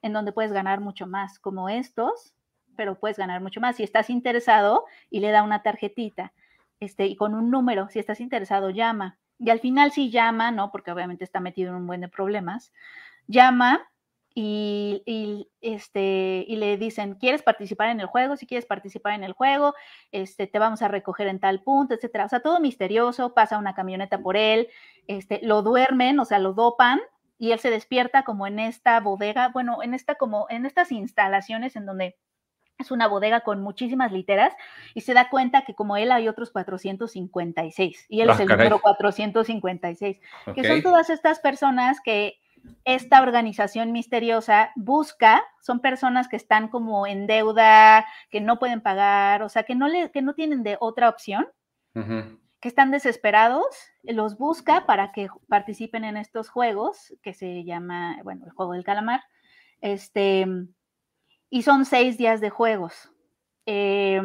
en donde puedes ganar mucho más, como estos, pero puedes ganar mucho más. Si estás interesado, y le da una tarjetita, este, y con un número, si estás interesado, llama. Y al final sí llama, ¿no? Porque obviamente está metido en un buen de problemas. Llama y, este, y le dicen, ¿quieres participar en el juego? Si quieres participar en el juego, este, te vamos a recoger en tal punto, etcétera. O sea, todo misterioso, pasa una camioneta por él, este, lo duermen, o sea, lo dopan y él se despierta como en esta bodega, bueno, en esta como en estas instalaciones en donde es una bodega con muchísimas literas y se da cuenta que como él hay otros 456 y él es ah, el número 456, que son todas estas personas que esta organización misteriosa busca, son personas que están como en deuda, que no pueden pagar, o sea, que no, le, que no tienen de otra opción, que están desesperados, los busca para que participen en estos juegos, que se llama, bueno, el juego del calamar, este, y son seis días de juegos. Eh,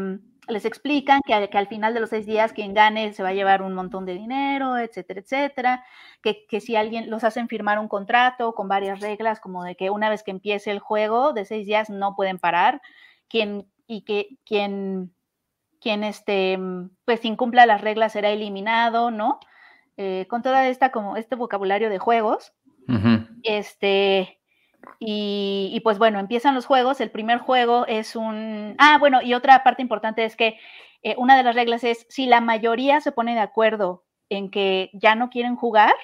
les explican que, al final de los seis días quien gane se va a llevar un montón de dinero, etcétera, etcétera, que, si alguien los hacen firmar un contrato con varias reglas, como de que una vez que empiece el juego de seis días no pueden parar, quien, y que quien, quien este, pues incumpla las reglas será eliminado, ¿no? Eh, con toda esta, como este vocabulario de juegos, este, y, pues bueno, empiezan los juegos. El primer juego es un... Ah, bueno, y otra parte importante es que eh, una de las reglas es si la mayoría se pone de acuerdo en que ya no quieren jugar,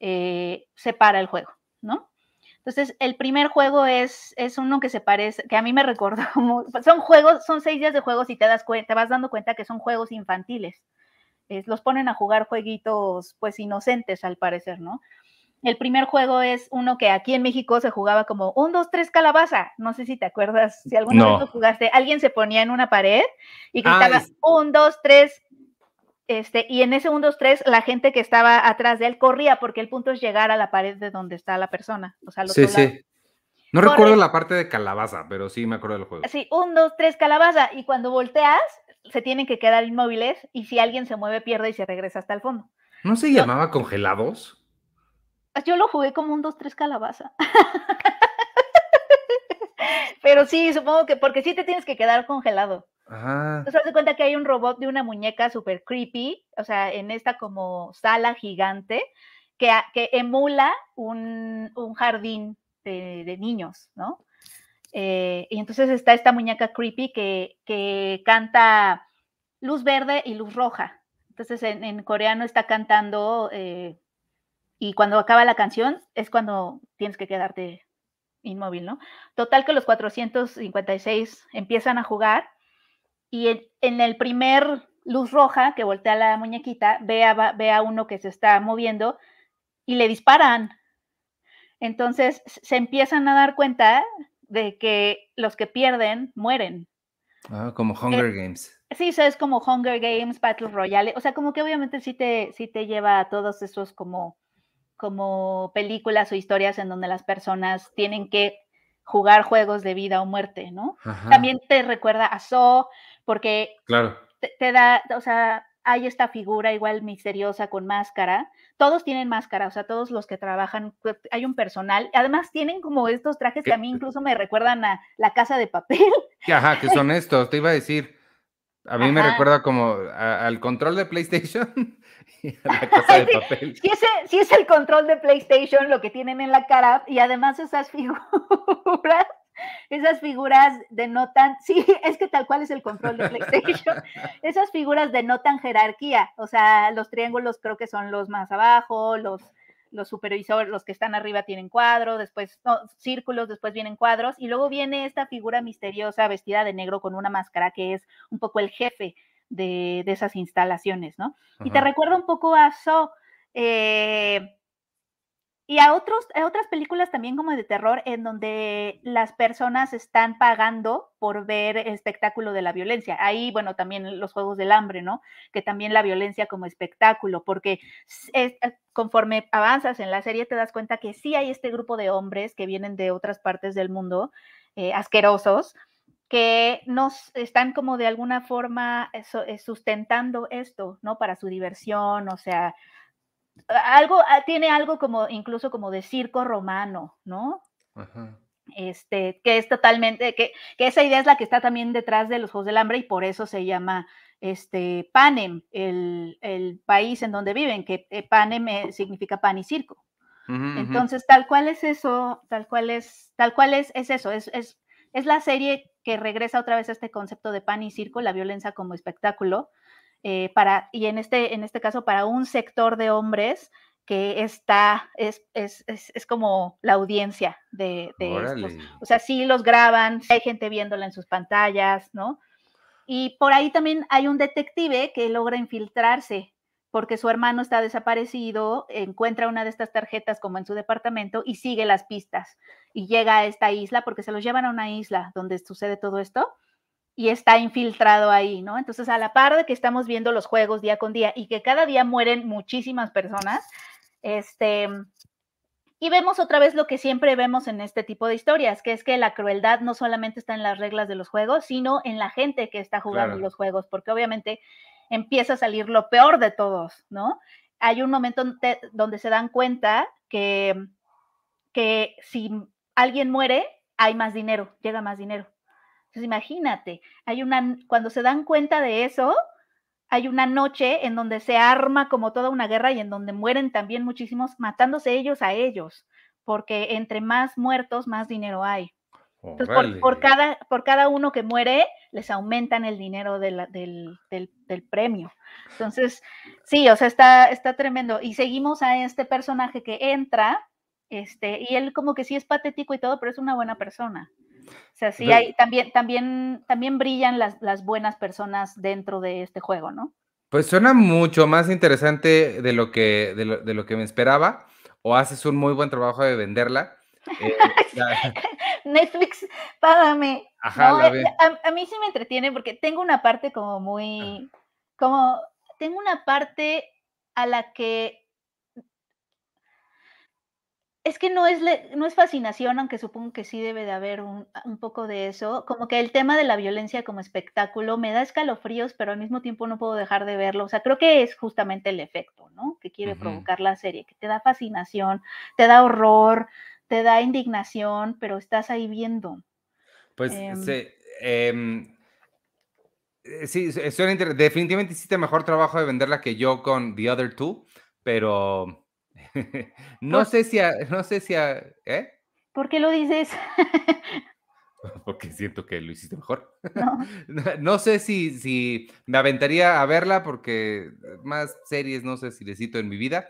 eh, se para el juego, ¿no? Entonces, el primer juego es, es uno que se parece, que a mí me recordó <laughs> como, son juegos, son seis días de juegos y te das te vas dando cuenta que son juegos infantiles. los ponen a jugar jueguitos, pues, inocentes al parecer, ¿no? El primer juego es uno que aquí en México se jugaba como un, dos, tres calabaza. No sé si te acuerdas, si alguna vez lo jugaste, alguien se ponía en una pared y gritaba un, dos, tres. Este, y en ese un, dos, tres, la gente que estaba atrás de él corría porque el punto es llegar a la pared de donde está la persona. O sea, sí, sí. No recuerdo la parte de calabaza, pero sí me acuerdo del juego. Sí, un, dos, tres, calabaza. Y cuando volteas, se tienen que quedar inmóviles y si alguien se mueve, pierde y se regresa hasta el fondo. ¿No se llamaba congelados? Yo lo jugué como un 2-3 calabaza. <laughs> Pero sí, supongo que porque sí te tienes que quedar congelado. Ajá. Te das cuenta que hay un robot de una muñeca súper creepy, o sea, en esta como sala gigante, que, que emula un, jardín de, niños, ¿no? Eh, y entonces está esta muñeca creepy que, que, canta luz verde y luz roja. Entonces en, coreano está cantando eh, y cuando acaba la canción es cuando tienes que quedarte inmóvil, ¿no? Total que los 456 empiezan a jugar y en, el primer luz roja que voltea la muñequita, ve a, ve a uno que se está moviendo y le disparan. Entonces se empiezan a dar cuenta de que los que pierden mueren. Ah, como Hunger Games. Sí, eso es como Hunger Games, Battle Royale. O sea, como que obviamente sí te, sí te lleva a todos esos como como películas o historias en donde las personas tienen que jugar juegos de vida o muerte, ¿no? También te recuerda a So, porque claro. te, da, o sea, hay esta figura igual misteriosa con máscara. Todos tienen máscara, o sea, todos los que trabajan, pues, hay un personal. Además tienen como estos trajes que a mí incluso me recuerdan a la casa de papel. Ajá, que <laughs> son estos, te iba a decir. A mí me recuerda como al control de PlayStation <laughs> y a la <laughs> casa de papel. Sí, sí, es el control de PlayStation lo que tienen en la cara y además esas figuras <laughs> esas figuras denotan, sí, es que tal cual es el control de PlayStation, esas figuras denotan jerarquía, o sea, los triángulos creo que son los más abajo, los, los supervisores, los que están arriba tienen cuadro, después círculos, después vienen cuadros, y luego viene esta figura misteriosa vestida de negro con una máscara que es un poco el jefe de, esas instalaciones, ¿no? Y te recuerda un poco a So. Eh, y a, otros, otras películas también como de terror en donde las personas están pagando por ver espectáculo de la violencia. Ahí, bueno, también los Juegos del Hambre, ¿no? Que también la violencia como espectáculo, porque eh, conforme avanzas en la serie te das cuenta que sí hay este grupo de hombres que vienen de otras partes del mundo, eh, asquerosos, que nos están como de alguna forma eh, sustentando esto, ¿no? Para su diversión, o sea, algo, ah, tiene algo como, incluso como de circo romano, ¿no? Este, que es totalmente, que, que, esa idea es la que está también detrás de los Juegos del Hambre y por eso se llama este, Panem, el, el país en donde viven, que eh, Panem eh, significa pan y circo. Entonces, tal cual es eso, tal cual es, tal cual es, es eso, es, es, es la serie que regresa otra vez a este concepto de pan y circo, la violencia como espectáculo, eh, para, y en este, en este caso para un sector de hombres que está, es, es, es, como la audiencia de, estos. O sea, sí los graban, hay gente viéndola en sus pantallas, ¿no? Y por ahí también hay un detective que logra infiltrarse porque su hermano está desaparecido, encuentra una de estas tarjetas como en su departamento y sigue las pistas y llega a esta isla porque se los llevan a una isla donde sucede todo esto y está infiltrado ahí, ¿no? Entonces, a la par de que estamos viendo los juegos día con día y que cada día mueren muchísimas personas, este, y vemos otra vez lo que siempre vemos en este tipo de historias, que es que la crueldad no solamente está en las reglas de los juegos, sino en la gente que está jugando los juegos, porque obviamente empieza a salir lo peor de todos, ¿no? Hay un momento donde se dan cuenta que, que si alguien muere, hay más dinero, llega más dinero. Entonces, imagínate, hay una, cuando se dan cuenta de eso, hay una noche en donde se arma como toda una guerra y en donde mueren también muchísimos, matándose ellos a ellos, porque entre más muertos, más dinero hay. Entonces, por, cada, por cada uno que muere, les aumentan el dinero del, del, premio. Entonces, sí, o sea, está, está tremendo. Y seguimos a este personaje que entra, este, y él como que sí es patético y todo, pero es una buena persona. O sea, sí hay, también, también, también brillan las, las, buenas personas dentro de este juego, ¿no? Pues suena mucho más interesante de lo que, de lo, de lo que me esperaba, o haces un muy buen trabajo de venderla. Eh, <laughs> <laughs> Netflix, págame. Ajá, eh, a, a, mí sí me entretiene porque tengo una parte como muy, como, tengo una parte a la que es que no es, no es fascinación, aunque supongo que sí debe de haber un, poco de eso. Como que el tema de la violencia como espectáculo me da escalofríos, pero al mismo tiempo no puedo dejar de verlo. O sea, creo que es justamente el efecto, ¿no? Que quiere provocar la serie, que te da fascinación, te da horror, te da indignación, pero estás ahí viendo. Pues em. sí, em, eh, sí, suena Definitivamente hiciste mejor trabajo de venderla que yo con The Other Two, pero <laughs> no sé si no sé si ¿eh? ¿Por qué lo dices? <laughs> <laughs> Porque siento que lo hiciste mejor. No, sé si, si me aventaría a verla porque más series no sé si necesito en mi vida,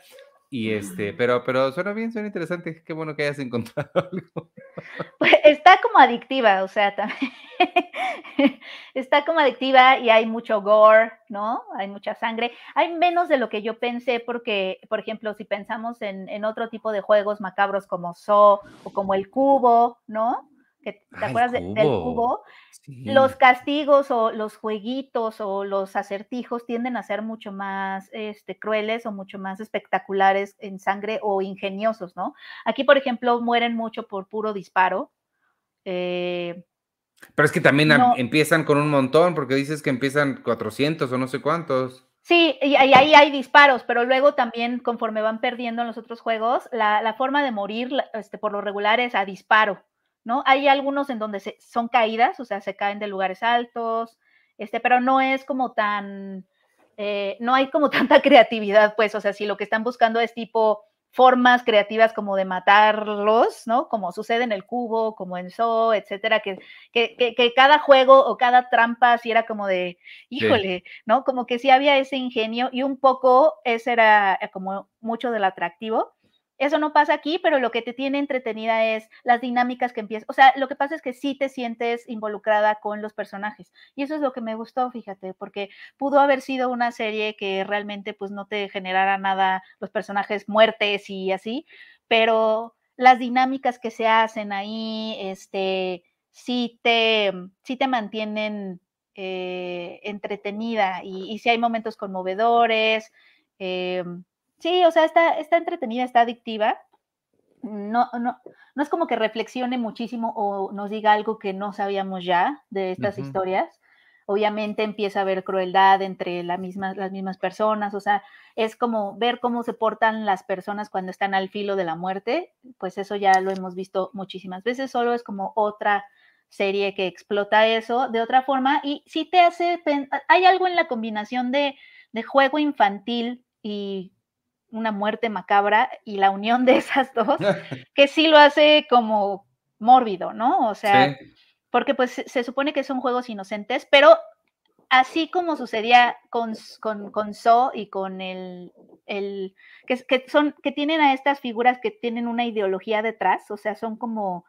y este, pero, pero suena bien, suena interesante. Qué bueno que hayas encontrado <laughs> algo. Pues está como adictiva, o sea, también <laughs> está como adictiva y hay mucho gore, ¿no? Hay mucha sangre. Hay menos de lo que yo pensé, porque, por ejemplo, si pensamos en, en otro tipo de juegos macabros como So o como el cubo, ¿no? ¿Te acuerdas del cubo? Los castigos o los jueguitos o los acertijos tienden a ser mucho más este, crueles o mucho más espectaculares en sangre o ingeniosos, ¿no? Aquí, por ejemplo, mueren mucho por puro disparo. Eh, Pero es que también empiezan con un montón, porque dices que empiezan 400 o no sé cuántos. Sí, y ahí hay disparos, pero luego también conforme van perdiendo en los otros juegos, la, forma de morir este, por lo regular es a disparo, ¿no? Hay algunos en donde se, son caídas, o sea, se caen de lugares altos, este, pero no es como tan, eh, no hay como <laughs> tanta creatividad, pues, o sea, si lo que están buscando es tipo formas creativas como de matarlos, ¿no? Como sucede en el cubo, como en So, etcétera, que, que, cada juego o cada trampa sí era como de, híjole, ¿no? Como que sí había ese ingenio y un poco ese era como mucho del atractivo. Eso no pasa aquí, pero lo que te tiene entretenida es las dinámicas que empiezas. O sea, lo que pasa es que sí te sientes involucrada con los personajes. Y eso es lo que me gustó, fíjate, porque pudo haber sido una serie que realmente pues no te generara nada los personajes muertes y así, pero las dinámicas que se hacen ahí, este, sí te, sí te mantienen eh, entretenida y, sí hay momentos conmovedores. Eh, Sí, o sea, está, está entretenida, está adictiva. No, no, no es como que reflexione muchísimo o nos diga algo que no sabíamos ya de estas historias. Obviamente empieza a haber crueldad entre las mismas personas, o sea, es como ver cómo se portan las personas cuando están al filo de la muerte, pues eso ya lo hemos visto muchísimas veces, solo es como otra serie que explota eso de otra forma y sí te hace, hay algo en la combinación de, de juego infantil y una muerte macabra y la unión de esas dos, <laughs> que sí lo hace como mórbido, ¿no? O sea, porque pues se, supone que son juegos inocentes, pero así como sucedía con, con, con So y con el, el que, que, son, que tienen a estas figuras que tienen una ideología detrás, o sea, son como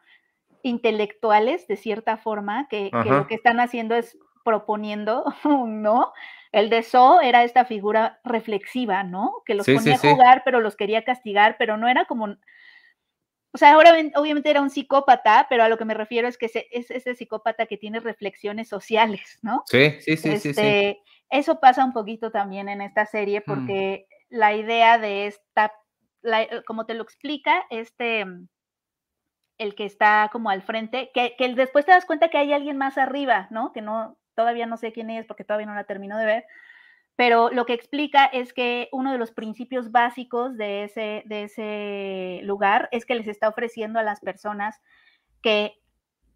intelectuales de cierta forma, que, que lo que están haciendo es proponiendo, <laughs> ¿no? El de So era esta figura reflexiva, ¿no? Que los ponía a jugar, pero los quería castigar, pero no era como. O sea, ahora obviamente era un psicópata, pero a lo que me refiero es que es ese psicópata que tiene reflexiones sociales, ¿no? Sí, sí, sí, sí, este, Eso pasa un poquito también en esta serie, mm. porque la idea de esta, como te lo explica, este, el que está como al frente, que, que después te das cuenta que hay alguien más arriba, ¿no? Que no, todavía no sé quién es porque todavía no la termino de ver, pero lo que explica es que uno de los principios básicos de ese, de ese lugar es que les está ofreciendo a las personas que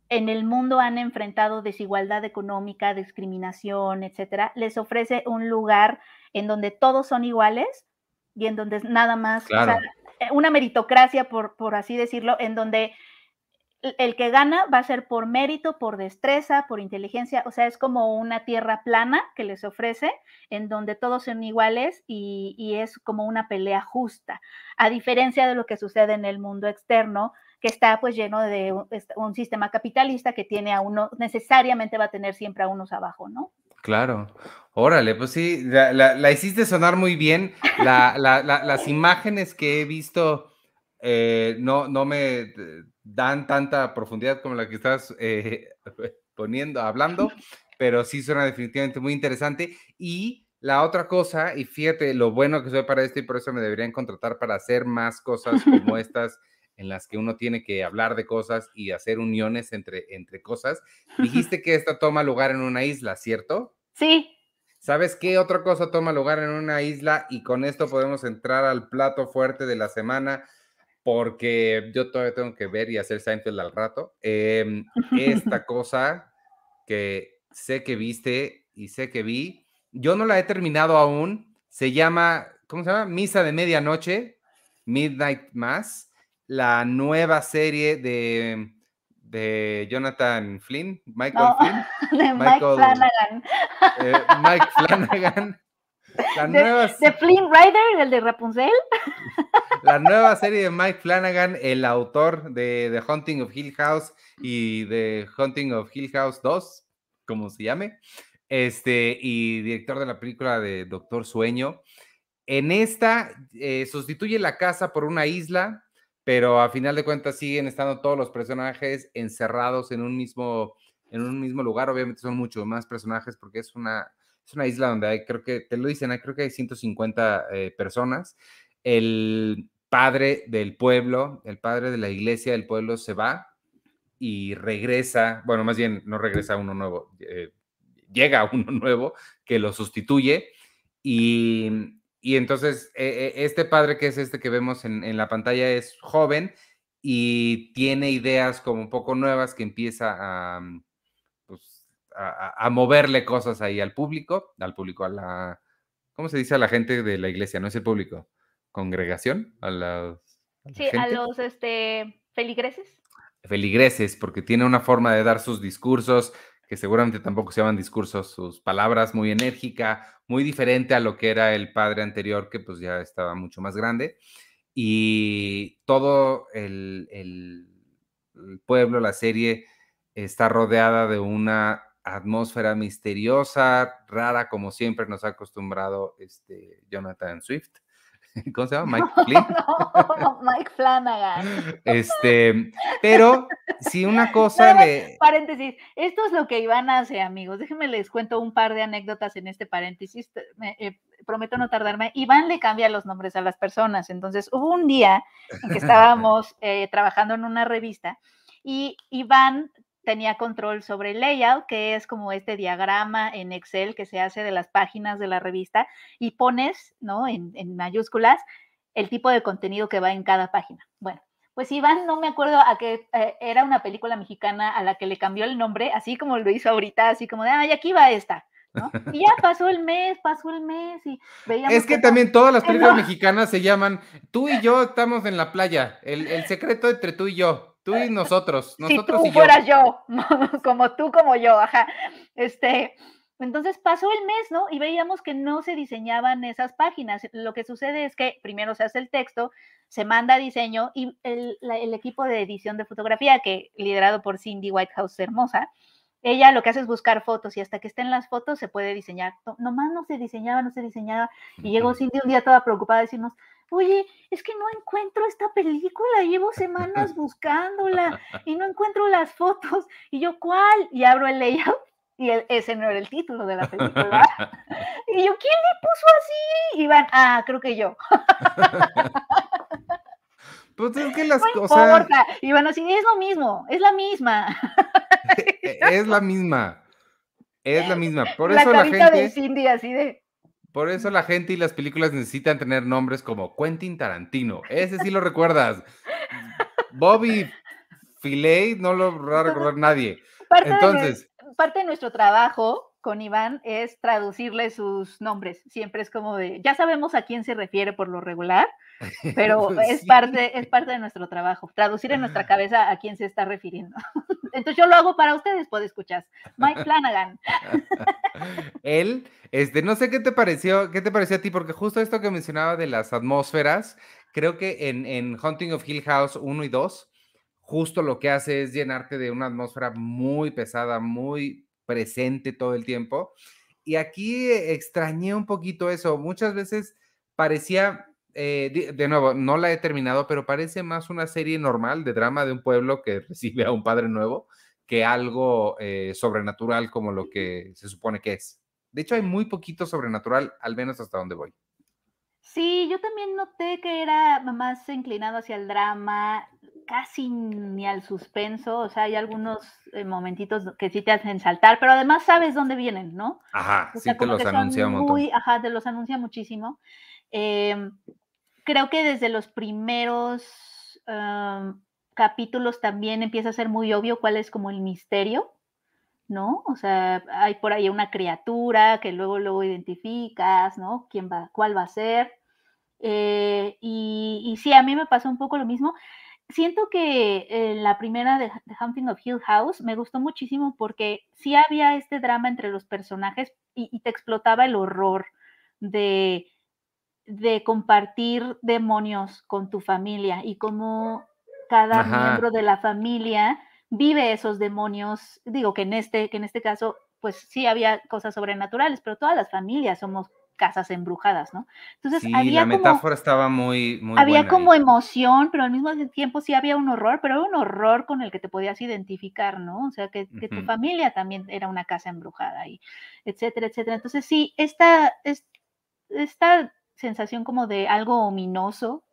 en el mundo han enfrentado desigualdad económica, discriminación, etcétera, les ofrece un lugar en donde todos son iguales y en donde nada más, una meritocracia, por, por así decirlo, en donde el que gana va a ser por mérito, por destreza, por inteligencia, o sea, es como una tierra plana que les ofrece, en donde todos son iguales y, es como una pelea justa, a diferencia de lo que sucede en el mundo externo, que está pues lleno de un, sistema capitalista que tiene a uno, necesariamente va a tener siempre a unos abajo, ¿no? Claro. Órale, pues sí, la, hiciste sonar muy bien. las imágenes que he visto eh, no, no me dan tanta profundidad como la que estás eh, <laughs> poniendo, hablando, pero sí suena definitivamente muy interesante. Y la otra cosa, y fíjate lo bueno que soy para esto y por eso me deberían contratar para hacer más cosas como <laughs> estas en las que uno tiene que hablar de cosas y hacer uniones entre, entre cosas. Dijiste que esta toma lugar en una isla, ¿cierto? Sí. ¿Sabes qué otra cosa toma lugar en una isla? Y con esto podemos entrar al plato fuerte de la semana porque yo todavía tengo que ver y hacer Seinfeld al rato. Em, esta <laughs> cosa que sé que viste y sé que vi, yo no la he terminado aún, se llama, ¿cómo se llama? Misa de Medianoche, Midnight Mass, la nueva serie de, de Jonathan Flynn, Michael Flynn. <laughs> De Mike Flanagan. Eh, Mike Flanagan. <laughs> de, Flynn Rider, el de Rapunzel. La nueva serie de Mike Flanagan, el autor de The Hunting of Hill House y The Hunting of Hill House 2, como se llame, este, y director de la película de Doctor Sueño. En esta eh, sustituye la casa por una isla, pero a final de cuentas siguen estando todos los personajes encerrados en un mismo, en un mismo lugar. Obviamente son muchos más personajes porque es una, es una isla donde hay, creo que, te lo dicen, hay, creo que hay 150 eh, personas. El padre del pueblo, el padre de la iglesia del pueblo se va y regresa, bueno, más bien no regresa uno nuevo, eh, llega <laughs> uno nuevo que lo sustituye Y, entonces, e, e, este padre que es este que vemos en, la pantalla es joven y tiene ideas como un poco nuevas que empieza a, pues, a, moverle cosas ahí al público, al público, a la, ¿cómo se dice a la gente de la iglesia? No es el público, congregación, a la... sí, a los este, feligreses. Feligreses, porque tiene una forma de dar sus discursos que seguramente tampoco se llaman discursos, sus palabras muy enérgica, muy diferente a lo que era el padre anterior, que pues ya estaba mucho más grande. Y todo el, el pueblo, la serie, está rodeada de una atmósfera misteriosa, rara, como siempre nos ha acostumbrado este Jonathan Swift. <laughs> ¿Cómo se llama? Mike <laughs> Flynn. No, Mike Flanagan. Este, pero si una <laughs> cosa le... Paréntesis, esto es lo que Iván hace, amigos. Déjenme les cuento un par de anécdotas en este paréntesis. Eh, prometo no tardarme. Iván le cambia los nombres a las personas. Entonces, hubo un día en que estábamos eh, trabajando en una revista y Iván tenía control sobre el layout, que es como este diagrama en Excel que se hace de las páginas de la revista y pones, ¿no? En, mayúsculas el tipo de contenido que va en cada página. Bueno, pues Iván, no me acuerdo a qué eh, era una película mexicana a la que le cambió el nombre, así como lo hizo ahorita, así como de, ay, aquí va esta. ¿no? <laughs> Y ya pasó el mes, pasó el mes y veíamos. Es que también todas las <laughs> películas mexicanas se llaman Tú y yo estamos en la playa, el, el secreto entre tú y yo. Tú y nosotros. <laughs> nosotros si tú fueras yo. <laughs> como tú, como yo, ajá. Este, entonces pasó el mes, ¿no? Y veíamos que no se diseñaban esas páginas. Lo que sucede es que primero se hace el texto, se manda a diseño y el, el equipo de edición de fotografía, que liderado por Cindy Whitehouse Hermosa, ella lo que hace es buscar fotos y hasta que estén las fotos se puede diseñar. nomás no se diseñaba, no se diseñaba. Y llegó Cindy un día toda preocupada a decirnos, oye, es que no encuentro esta película, llevo semanas buscándola <laughs> y no encuentro las fotos. Y yo, ¿cuál? Y abro el layout y ese no era el título de la película. <laughs> y yo, ¿quién le puso así? Y van, ah, creo que yo. <laughs> Pues es que las cosas. Y van así, es lo mismo, es la misma. es la misma. Es la misma. Por eso la gente. De Cindy así de. Por eso la gente y las películas necesitan tener nombres como Quentin Tarantino. Ese sí lo recuerdas. Bobby Filet no lo va a recordar nadie. Entonces. parte de nuestro trabajo con Iván es traducirle sus nombres. Siempre es como de, ya sabemos a quién se refiere por lo regular, pero <laughs> es, parte, es parte de nuestro trabajo, traducir en nuestra cabeza a quién se está refiriendo. <laughs> Entonces yo lo hago para ustedes, puedo escuchar. Mike Flanagan. <laughs> Él, este, no sé qué te pareció, qué te pareció a ti, porque justo esto que mencionaba de las atmósferas, creo que en, en Hunting of Hill House 1 y 2, justo lo que hace es llenarte de una atmósfera muy pesada, muy presente todo el tiempo. Y aquí extrañé un poquito eso. Muchas veces parecía, eh, de, nuevo, no la he terminado, pero parece más una serie normal de drama de un pueblo que <laughs> recibe a un padre nuevo que algo eh, sobrenatural como lo que se supone que es. De hecho, hay muy poquito sobrenatural, al menos hasta donde voy. Sí, yo también noté que era más inclinado hacia el drama, casi ni al suspenso, o sea, hay algunos eh, momentitos que sí te hacen saltar, pero además sabes dónde vienen, ¿no? Ajá, sí te los anuncia muy, Ajá, te los anuncia muchísimo. Em, creo que desde los primeros capítulos también empieza a ser muy obvio cuál es como el misterio, ¿no? O sea, hay por ahí una criatura que luego luego identificas, ¿no? ¿Quién va, cuál va a ser? Eh, y, sí, a mí me pasó un poco lo mismo. Siento que eh, la primera de Hunting of Hill House me gustó muchísimo porque sí había este drama entre los personajes y, te explotaba el horror de, de compartir demonios con tu familia y cómo cada miembro de la familia vive esos demonios. Digo que en este, que en este caso, pues sí había cosas sobrenaturales, pero todas las familias somos casas embrujadas, ¿no? Entonces, sí, la metáfora estaba muy, muy Había como emoción, pero al mismo tiempo sí había un horror, pero un horror con el que te podías identificar, ¿no? O sea, que, tu familia también era una casa embrujada y etcétera, etcétera. Entonces, sí, esta, esta sensación como de algo ominoso,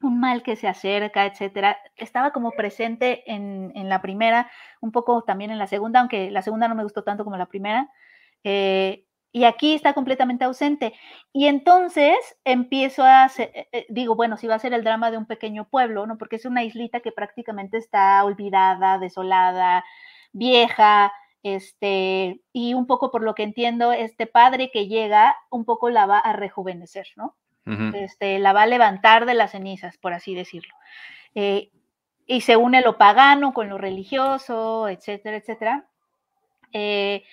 un mal que se acerca, etcétera, estaba como presente en, en, la primera, un poco también en la segunda, aunque la segunda no me gustó tanto como la primera. Eh, y aquí está completamente ausente. Y entonces empiezo a, eh, eh, digo, bueno, si va a ser el drama de un pequeño pueblo, ¿no? Porque es una islita que prácticamente está olvidada, desolada, vieja, este, y un poco por lo que entiendo, este padre que llega, un poco la va a rejuvenecer, ¿no? este, la va a levantar de las cenizas, por así decirlo. Eh, y se une lo pagano con lo religioso, etcétera, etcétera. Eh,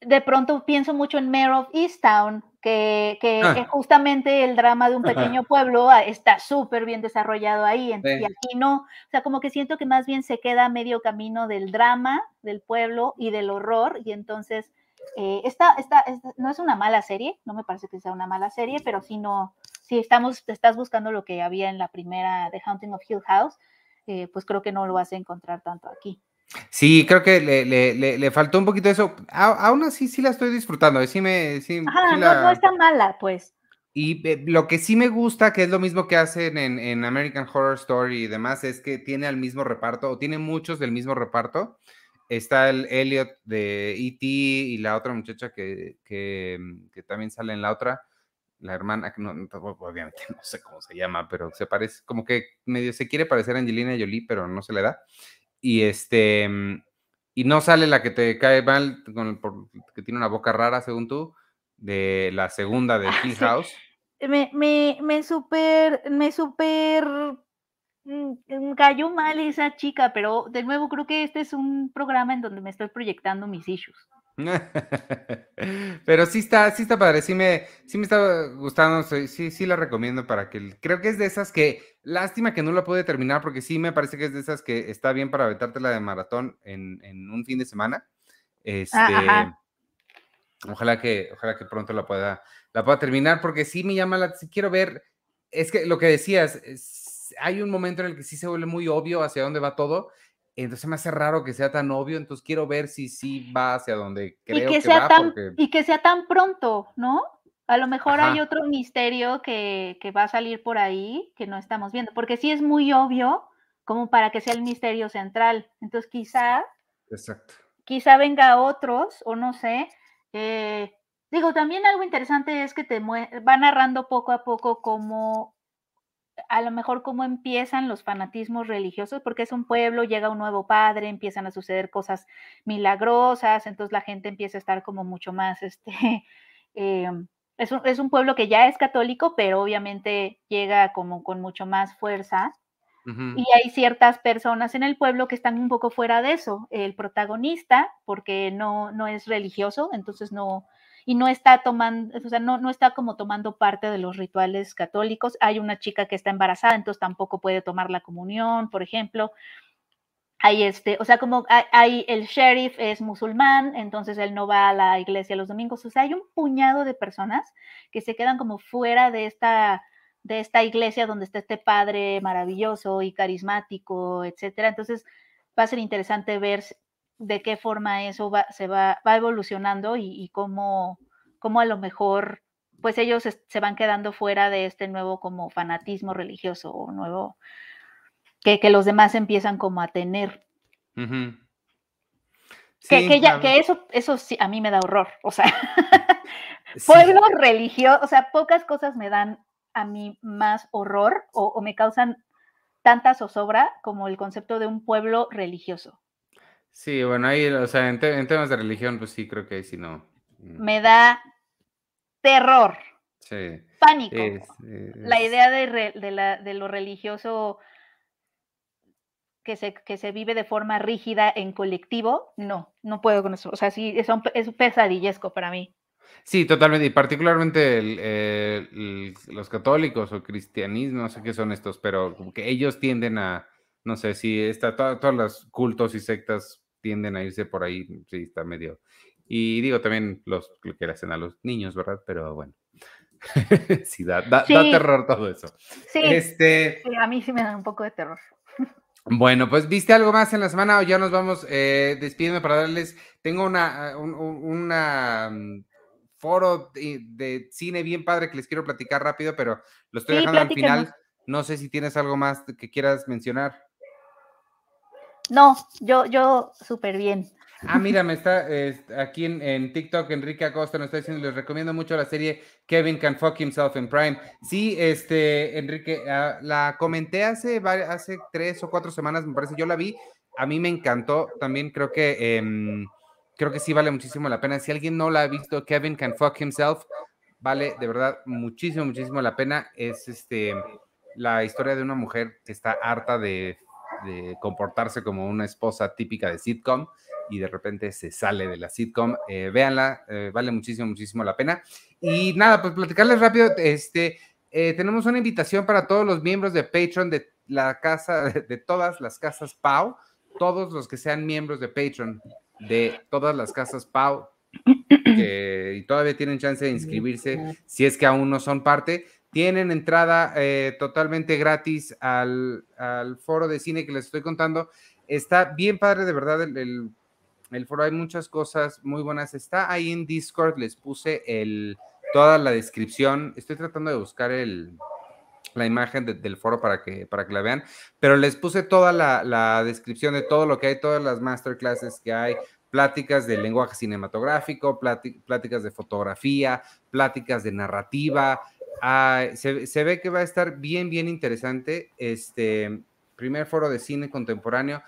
de pronto pienso mucho en Mayor of Easttown, que, que ah. es justamente el drama de un pequeño pueblo ah, está súper bien desarrollado ahí, y aquí no, o sea, como que siento que más bien se queda medio camino del drama del pueblo y del horror, y entonces eh, esta, esta, no es una mala serie, no me parece que sea una mala serie, pero si no, si estamos, estás buscando lo que había en la primera The Haunting of Hill House, eh, pues creo que no lo vas a encontrar tanto aquí. Sí, creo que le, le, le, faltó un poquito eso. aún así, sí la estoy disfrutando. Sí me, sí, Ajá, no, no, está mala, pues. Y eh, lo que sí me gusta, que es lo mismo que hacen en, en, American Horror Story y demás, es que tiene al mismo reparto, o tiene muchos del mismo reparto. Está el Elliot de E.T. y la otra muchacha que, que, que, también sale en la otra, la hermana, que no, obviamente <laughs> no sé cómo se llama, pero se parece, como que medio se quiere parecer a Angelina Jolie, pero no se le da y este mm, y no sale la que te cae mal, con, que tiene una boca rara, según tú, de la segunda de ah, Hill House. Me, me, me super, me super mm, mm, cayó mal esa chica, pero de nuevo creo que este es un programa en donde me estoy proyectando mis issues. <laughs> Pero sí está, sí está padre, sí me, sí me está gustando, sí, sí la recomiendo para que, creo que es de esas que, lástima que no la pude terminar porque sí me parece que es de esas que está bien para la de maratón en, un fin de semana. Este, ojalá que, ojalá que pronto la pueda, la pueda terminar porque sí me llama la, sí quiero ver, es que lo que decías, hay un momento en el que sí se vuelve muy obvio hacia dónde va todo entonces me hace raro que sea tan obvio, entonces quiero ver si sí va hacia donde creo y que, sea va. Tan, Y que sea tan pronto, ¿no? A lo mejor hay otro misterio que, que, va a salir por ahí que no estamos viendo, porque sí es muy obvio como para que sea el misterio central. Entonces quizá, Exacto. quizá venga otros, o no sé. Eh, digo, también algo interesante es que te va narrando poco a poco cómo a lo mejor cómo empiezan los fanatismos religiosos, porque es un pueblo, llega un nuevo padre, empiezan a suceder cosas milagrosas, entonces la gente empieza a estar como mucho más, este, <laughs> em, es, un, es, un, pueblo que ya es católico, pero obviamente llega como con mucho más fuerza. Y hay ciertas personas en el pueblo que están un poco fuera de eso. El protagonista, porque no, no es religioso, entonces no, y no está tomando, o sea, no, no está como tomando parte de los rituales católicos. Hay una chica que está embarazada, entonces tampoco puede tomar la comunión, por ejemplo. Hay este, o sea, como hay, el sheriff es musulmán, entonces él no va a la iglesia los domingos. O sea, hay un puñado de personas que se quedan como fuera de esta, de esta iglesia donde está este padre maravilloso y carismático, etcétera. Entonces va a ser interesante ver de qué forma eso va, se va, va evolucionando y, cómo, cómo, a lo mejor pues ellos se van quedando fuera de este nuevo como fanatismo religioso o nuevo que, que los demás empiezan como a tener. que, ya, que eso, eso sí, a mí me da horror. O sea, <laughs> pueblo religioso, o sea, pocas cosas me dan a mí más horror o, o me causan tanta zozobra como el concepto de un pueblo religioso. Sí, bueno, ahí, o sea, en, temas de religión, pues sí, creo que ahí sí no. Me da terror. Sí. Pánico. La idea de, de, lo religioso que se, que se vive de forma rígida en colectivo, no, no puedo con eso. O sea, sí, es un, es pesadillesco para mí. Sí, totalmente, y particularmente los católicos o cristianismo, no sé qué son estos, pero como que ellos tienden a, no sé, si está, todos los cultos y sectas tienden a irse por ahí, sí, está medio. Y digo también los que le hacen a los niños, ¿verdad? Pero bueno. <laughs> sí, da, da, terror todo eso. Sí, este... a mí sí me da un poco de terror. Bueno, pues viste algo más en la semana o ya nos vamos eh, despidiendo para darles. Tengo una, un mm, foro de, cine bien padre que les quiero platicar rápido, pero lo estoy dejando al final. No sé si tienes algo más que quieras mencionar. No, yo, yo súper bien. Ah, mira, me está aquí en, TikTok, Enrique Acosta nos está diciendo, les recomiendo mucho la serie Kevin Can Fuck Himself in Prime. Sí, este, Enrique, ah, la comenté hace, hace tres o cuatro semanas, me parece, yo la vi, a mí me encantó, también creo que, em, creo que sí vale muchísimo la pena. Si alguien no la ha visto, Kevin Can Fuck Himself, vale de verdad muchísimo, muchísimo la pena. Es este, la historia de una mujer que está harta de de comportarse como una esposa típica de sitcom y de repente se sale de la sitcom. Eh, véanla, eh, vale muchísimo, muchísimo la pena. Y nada, pues platicarles rápido, este, eh, tenemos una invitación para todos los miembros de Patreon de la casa, <laughs> de todas las casas Pau, todos los que sean miembros de Patreon de todas las casas Pau, y todavía tienen chance de inscribirse si es que aún no son parte tienen entrada eh, totalmente gratis al, foro de cine que les estoy contando. Está bien padre, de verdad, el, foro. Hay muchas cosas muy buenas. Está ahí en Discord, les puse toda la descripción. Estoy tratando de buscar el, la imagen del foro para que, para que la vean, pero les puse toda la, la descripción de todo lo que hay, todas las masterclasses que hay, pláticas de lenguaje cinematográfico, pláticas de fotografía, pláticas de narrativa, Ah, se, ve que va a estar bien, bien interesante. Este primer foro de cine contemporáneo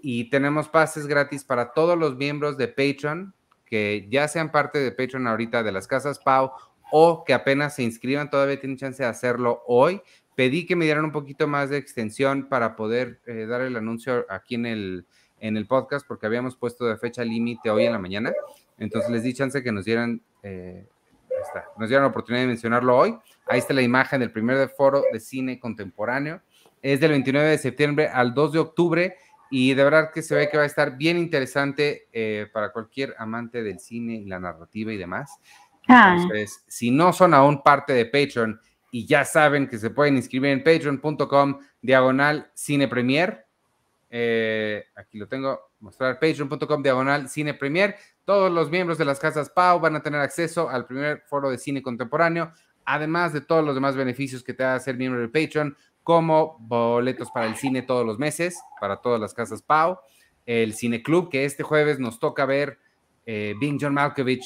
y tenemos pases gratis para todos los miembros de Patreon que ya sean parte de Patreon ahorita de las casas Pau o que apenas se inscriban, todavía tienen chance de hacerlo hoy. Pedí que me dieran un poquito más de extensión para poder eh, dar el anuncio aquí en el, en el podcast porque habíamos puesto de fecha límite hoy en la mañana. Entonces les di chance que nos dieran eh, nos dieron la oportunidad de mencionarlo hoy. Ahí está la imagen del primer foro de cine contemporáneo. Es del 29 de septiembre al 2 de octubre y de verdad que se ve que va a estar bien interesante eh, para cualquier amante del cine y la narrativa y demás. Ah. Entonces, si no son aún parte de Patreon y ya saben que se pueden inscribir en patreon.com diagonal cine premier, eh, aquí lo tengo, mostrar patreon.com diagonal cine premier. Todos los miembros de las casas Pau van a tener acceso al primer foro de cine contemporáneo, además de todos los demás beneficios que te da ser miembro de Patreon, como boletos para el cine todos los meses, para todas las casas Pau, el Cine Club, que este jueves nos toca ver eh, Bing John Malkovich.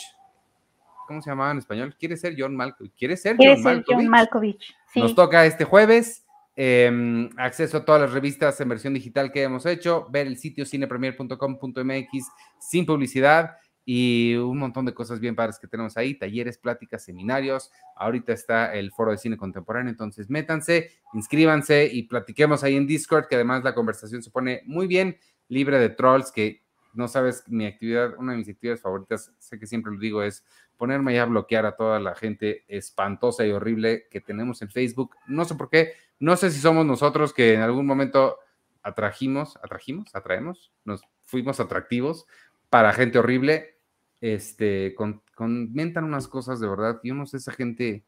¿Cómo se llamaba en español? ¿Quiere ser John Malkovich? ¿Quiere ser John Malkovich? Nos toca este jueves. Em, acceso a todas las revistas en versión digital que hemos hecho, ver el sitio cinepremier.com.mx sin publicidad y un montón de cosas bien padres que tenemos ahí, talleres, pláticas, seminarios. Ahorita está el foro de cine contemporáneo, entonces métanse, inscríbanse y platiquemos ahí en Discord, que además la conversación se pone muy bien, libre de trolls, que no sabes, mi actividad, una de mis actividades favoritas, sé que siempre lo digo, es ponerme ya a bloquear a toda la gente espantosa y horrible que tenemos en Facebook. No sé por qué, no sé si somos nosotros que en algún momento atrajimos, atrajimos, atraemos, nos fuimos atractivos para gente horrible este, comentan unas cosas de verdad. Yo no sé, esa gente.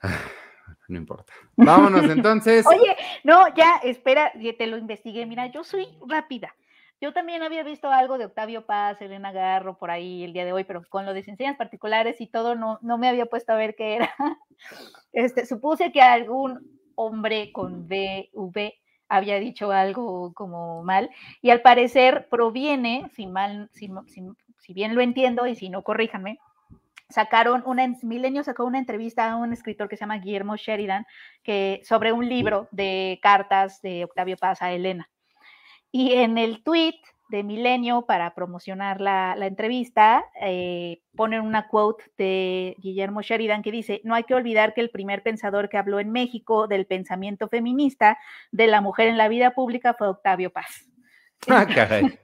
<sighs> No importa. Vámonos entonces. <laughs> Oye, no, ya, espera, te lo investigué. Mira, yo soy rápida. Yo también había visto algo de Octavio Paz, Elena Garro por ahí el día de hoy, pero con lo de enseñas particulares y todo, no, no me había puesto a ver qué era. <laughs> Este, supuse que algún hombre con V había dicho algo como mal, y al parecer proviene, si mal, si, si bien lo entiendo y si no, corríjanme, sacaron una, Milenio sacó una entrevista a un escritor que se llama Guillermo Sheridan, que, sobre un libro de cartas de Octavio Paz a Elena. Y en el tweet de Milenio, para promocionar la, entrevista, eh, ponen una quote de Guillermo Sheridan que dice, no hay que olvidar que el primer pensador que habló en México del pensamiento feminista de la mujer en la vida pública fue Octavio Paz. <laughs> Ah, caray.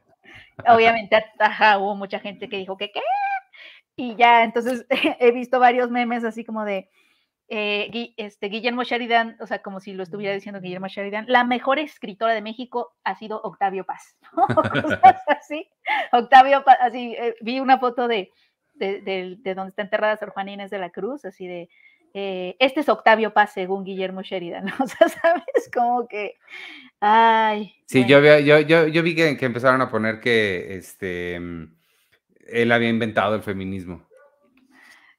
<laughs> Obviamente, hubo mucha gente que dijo que qué. Y ya, entonces <laughs> he visto varios memes así como de eh, este, Guillermo Sheridan, o sea, como si lo estuviera diciendo Guillermo Sheridan, la mejor escritora de México ha sido Octavio Paz. <laughs> <laughs> así, Octavio Paz, así, eh, vi una foto de, de, de, donde está enterrada Sor Juana Inés de la Cruz, así de, eh, este es Octavio Paz según Guillermo Sheridan, <laughs> o sea, sabes, como que, ay. Sí, yo, yo, yo, yo, vi que, que, empezaron a poner que este, mm, él había inventado el feminismo.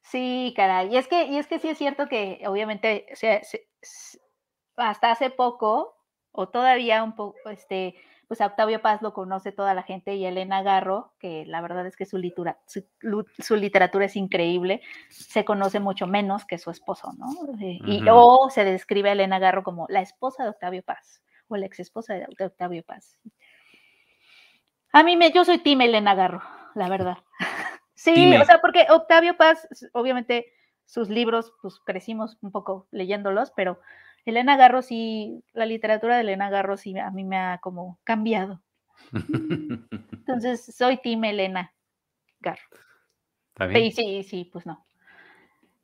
Sí, caray, y es que, y es que sí es cierto que obviamente hasta hace poco, o todavía un poco, este, pues a Octavio Paz lo conoce toda la gente y Elena Garro, que la verdad es que su, su, literatura es increíble, se conoce mucho menos que su esposo, ¿no? Eh, y, O se describe a Elena Garro como la esposa de Octavio Paz o la ex esposa de, Octavio Paz. A mí me, yo soy Tim Elena Garro, la verdad. Sí, o sea, porque Octavio Paz, obviamente sus libros, pues crecimos un poco leyéndolos, pero Elena Garro sí, la literatura de Elena Garro sí a mí me ha como cambiado. <laughs> Entonces, soy Tim Elena Garro. Sí, sí, sí, pues no.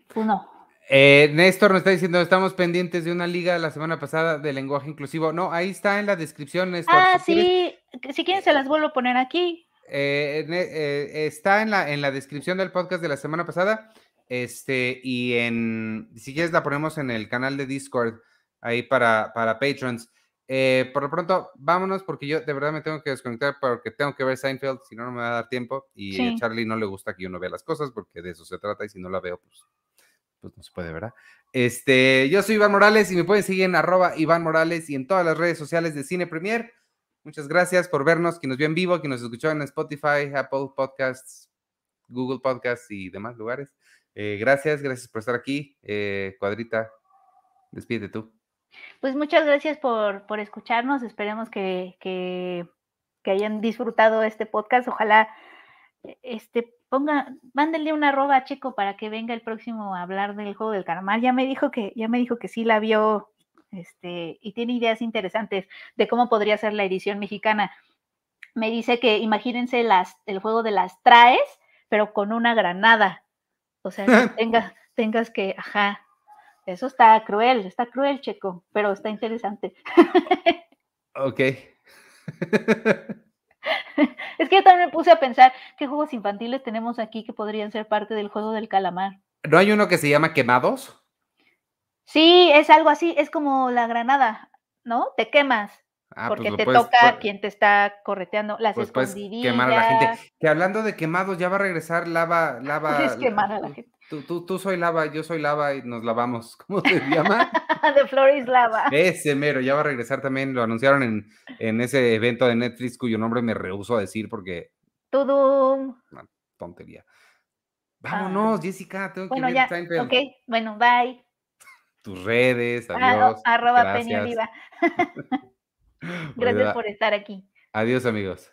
Pues no. Eh, Néstor nos está diciendo, estamos pendientes de una liga la semana pasada de lenguaje inclusivo. No, ahí está en la descripción, Néstor. Ah, sí, si quieren se las vuelvo a poner aquí. Eh, eh, está en la, en la descripción del podcast de la semana pasada. Este, y en, si quieres la ponemos en el canal de Discord ahí para, para patrons. Eh, por lo pronto, vámonos porque yo de verdad me tengo que desconectar porque tengo que ver Seinfeld, si no, no me va a dar tiempo. Y a Charlie no le gusta que yo no vea las cosas porque de eso se trata y si no la veo, pues, pues no se puede, ¿verdad? Este, yo soy Iván Morales y me pueden seguir en arroba Iván Morales y en todas las redes sociales de Cine Premier. Muchas gracias por vernos, quien nos vio en vivo, quien nos escuchó en Spotify, Apple Podcasts, Google Podcasts y demás lugares. Eh, gracias, gracias por estar aquí. Eh, cuadrita, despídete tú. Pues muchas gracias por, por escucharnos. Esperemos que, que, hayan disfrutado este podcast. Ojalá e, este ponga, mándenle una arroba a Chico para que venga el próximo a hablar del juego del calamar. Ya me dijo que, ya me dijo que sí la vio, este, y tiene ideas interesantes de cómo podría ser la edición mexicana. Me dice que imagínense las, el juego de las traes, pero con una granada. O sea, que <laughs> tengas, tengas que, ajá, eso está cruel, está cruel, Checo, pero está interesante. <laughs> Ok. <laughs> es que yo también me puse a pensar qué juegos infantiles tenemos aquí que podrían ser parte del juego del calamar. ¿No hay uno que se llama Quemados? Sí, es algo así, es como la granada, ¿no? Te quemas. Ah, pues porque te toca quien te está correteando, las pues quemar a la gente. Que hablando de quemados, ya va a regresar lava, <laughs> lava. Es quemar a la gente. Tú, tú, soy lava, yo soy lava y nos lavamos. <laughs> ¿Cómo se llama? <laughs> de Floris Lava. Ese mero, ya va a regresar también. Lo anunciaron en, en ese evento de Netflix cuyo nombre me rehuso a decir porque. Todo. Una tontería. Vámonos, ah. Jessica, tengo bueno, que ver ya. Ok, bueno, bye. Tus redes, ah, adiós. arroba Peña Gracias <laughs> <laughs> por estar aquí. Adiós, amigos.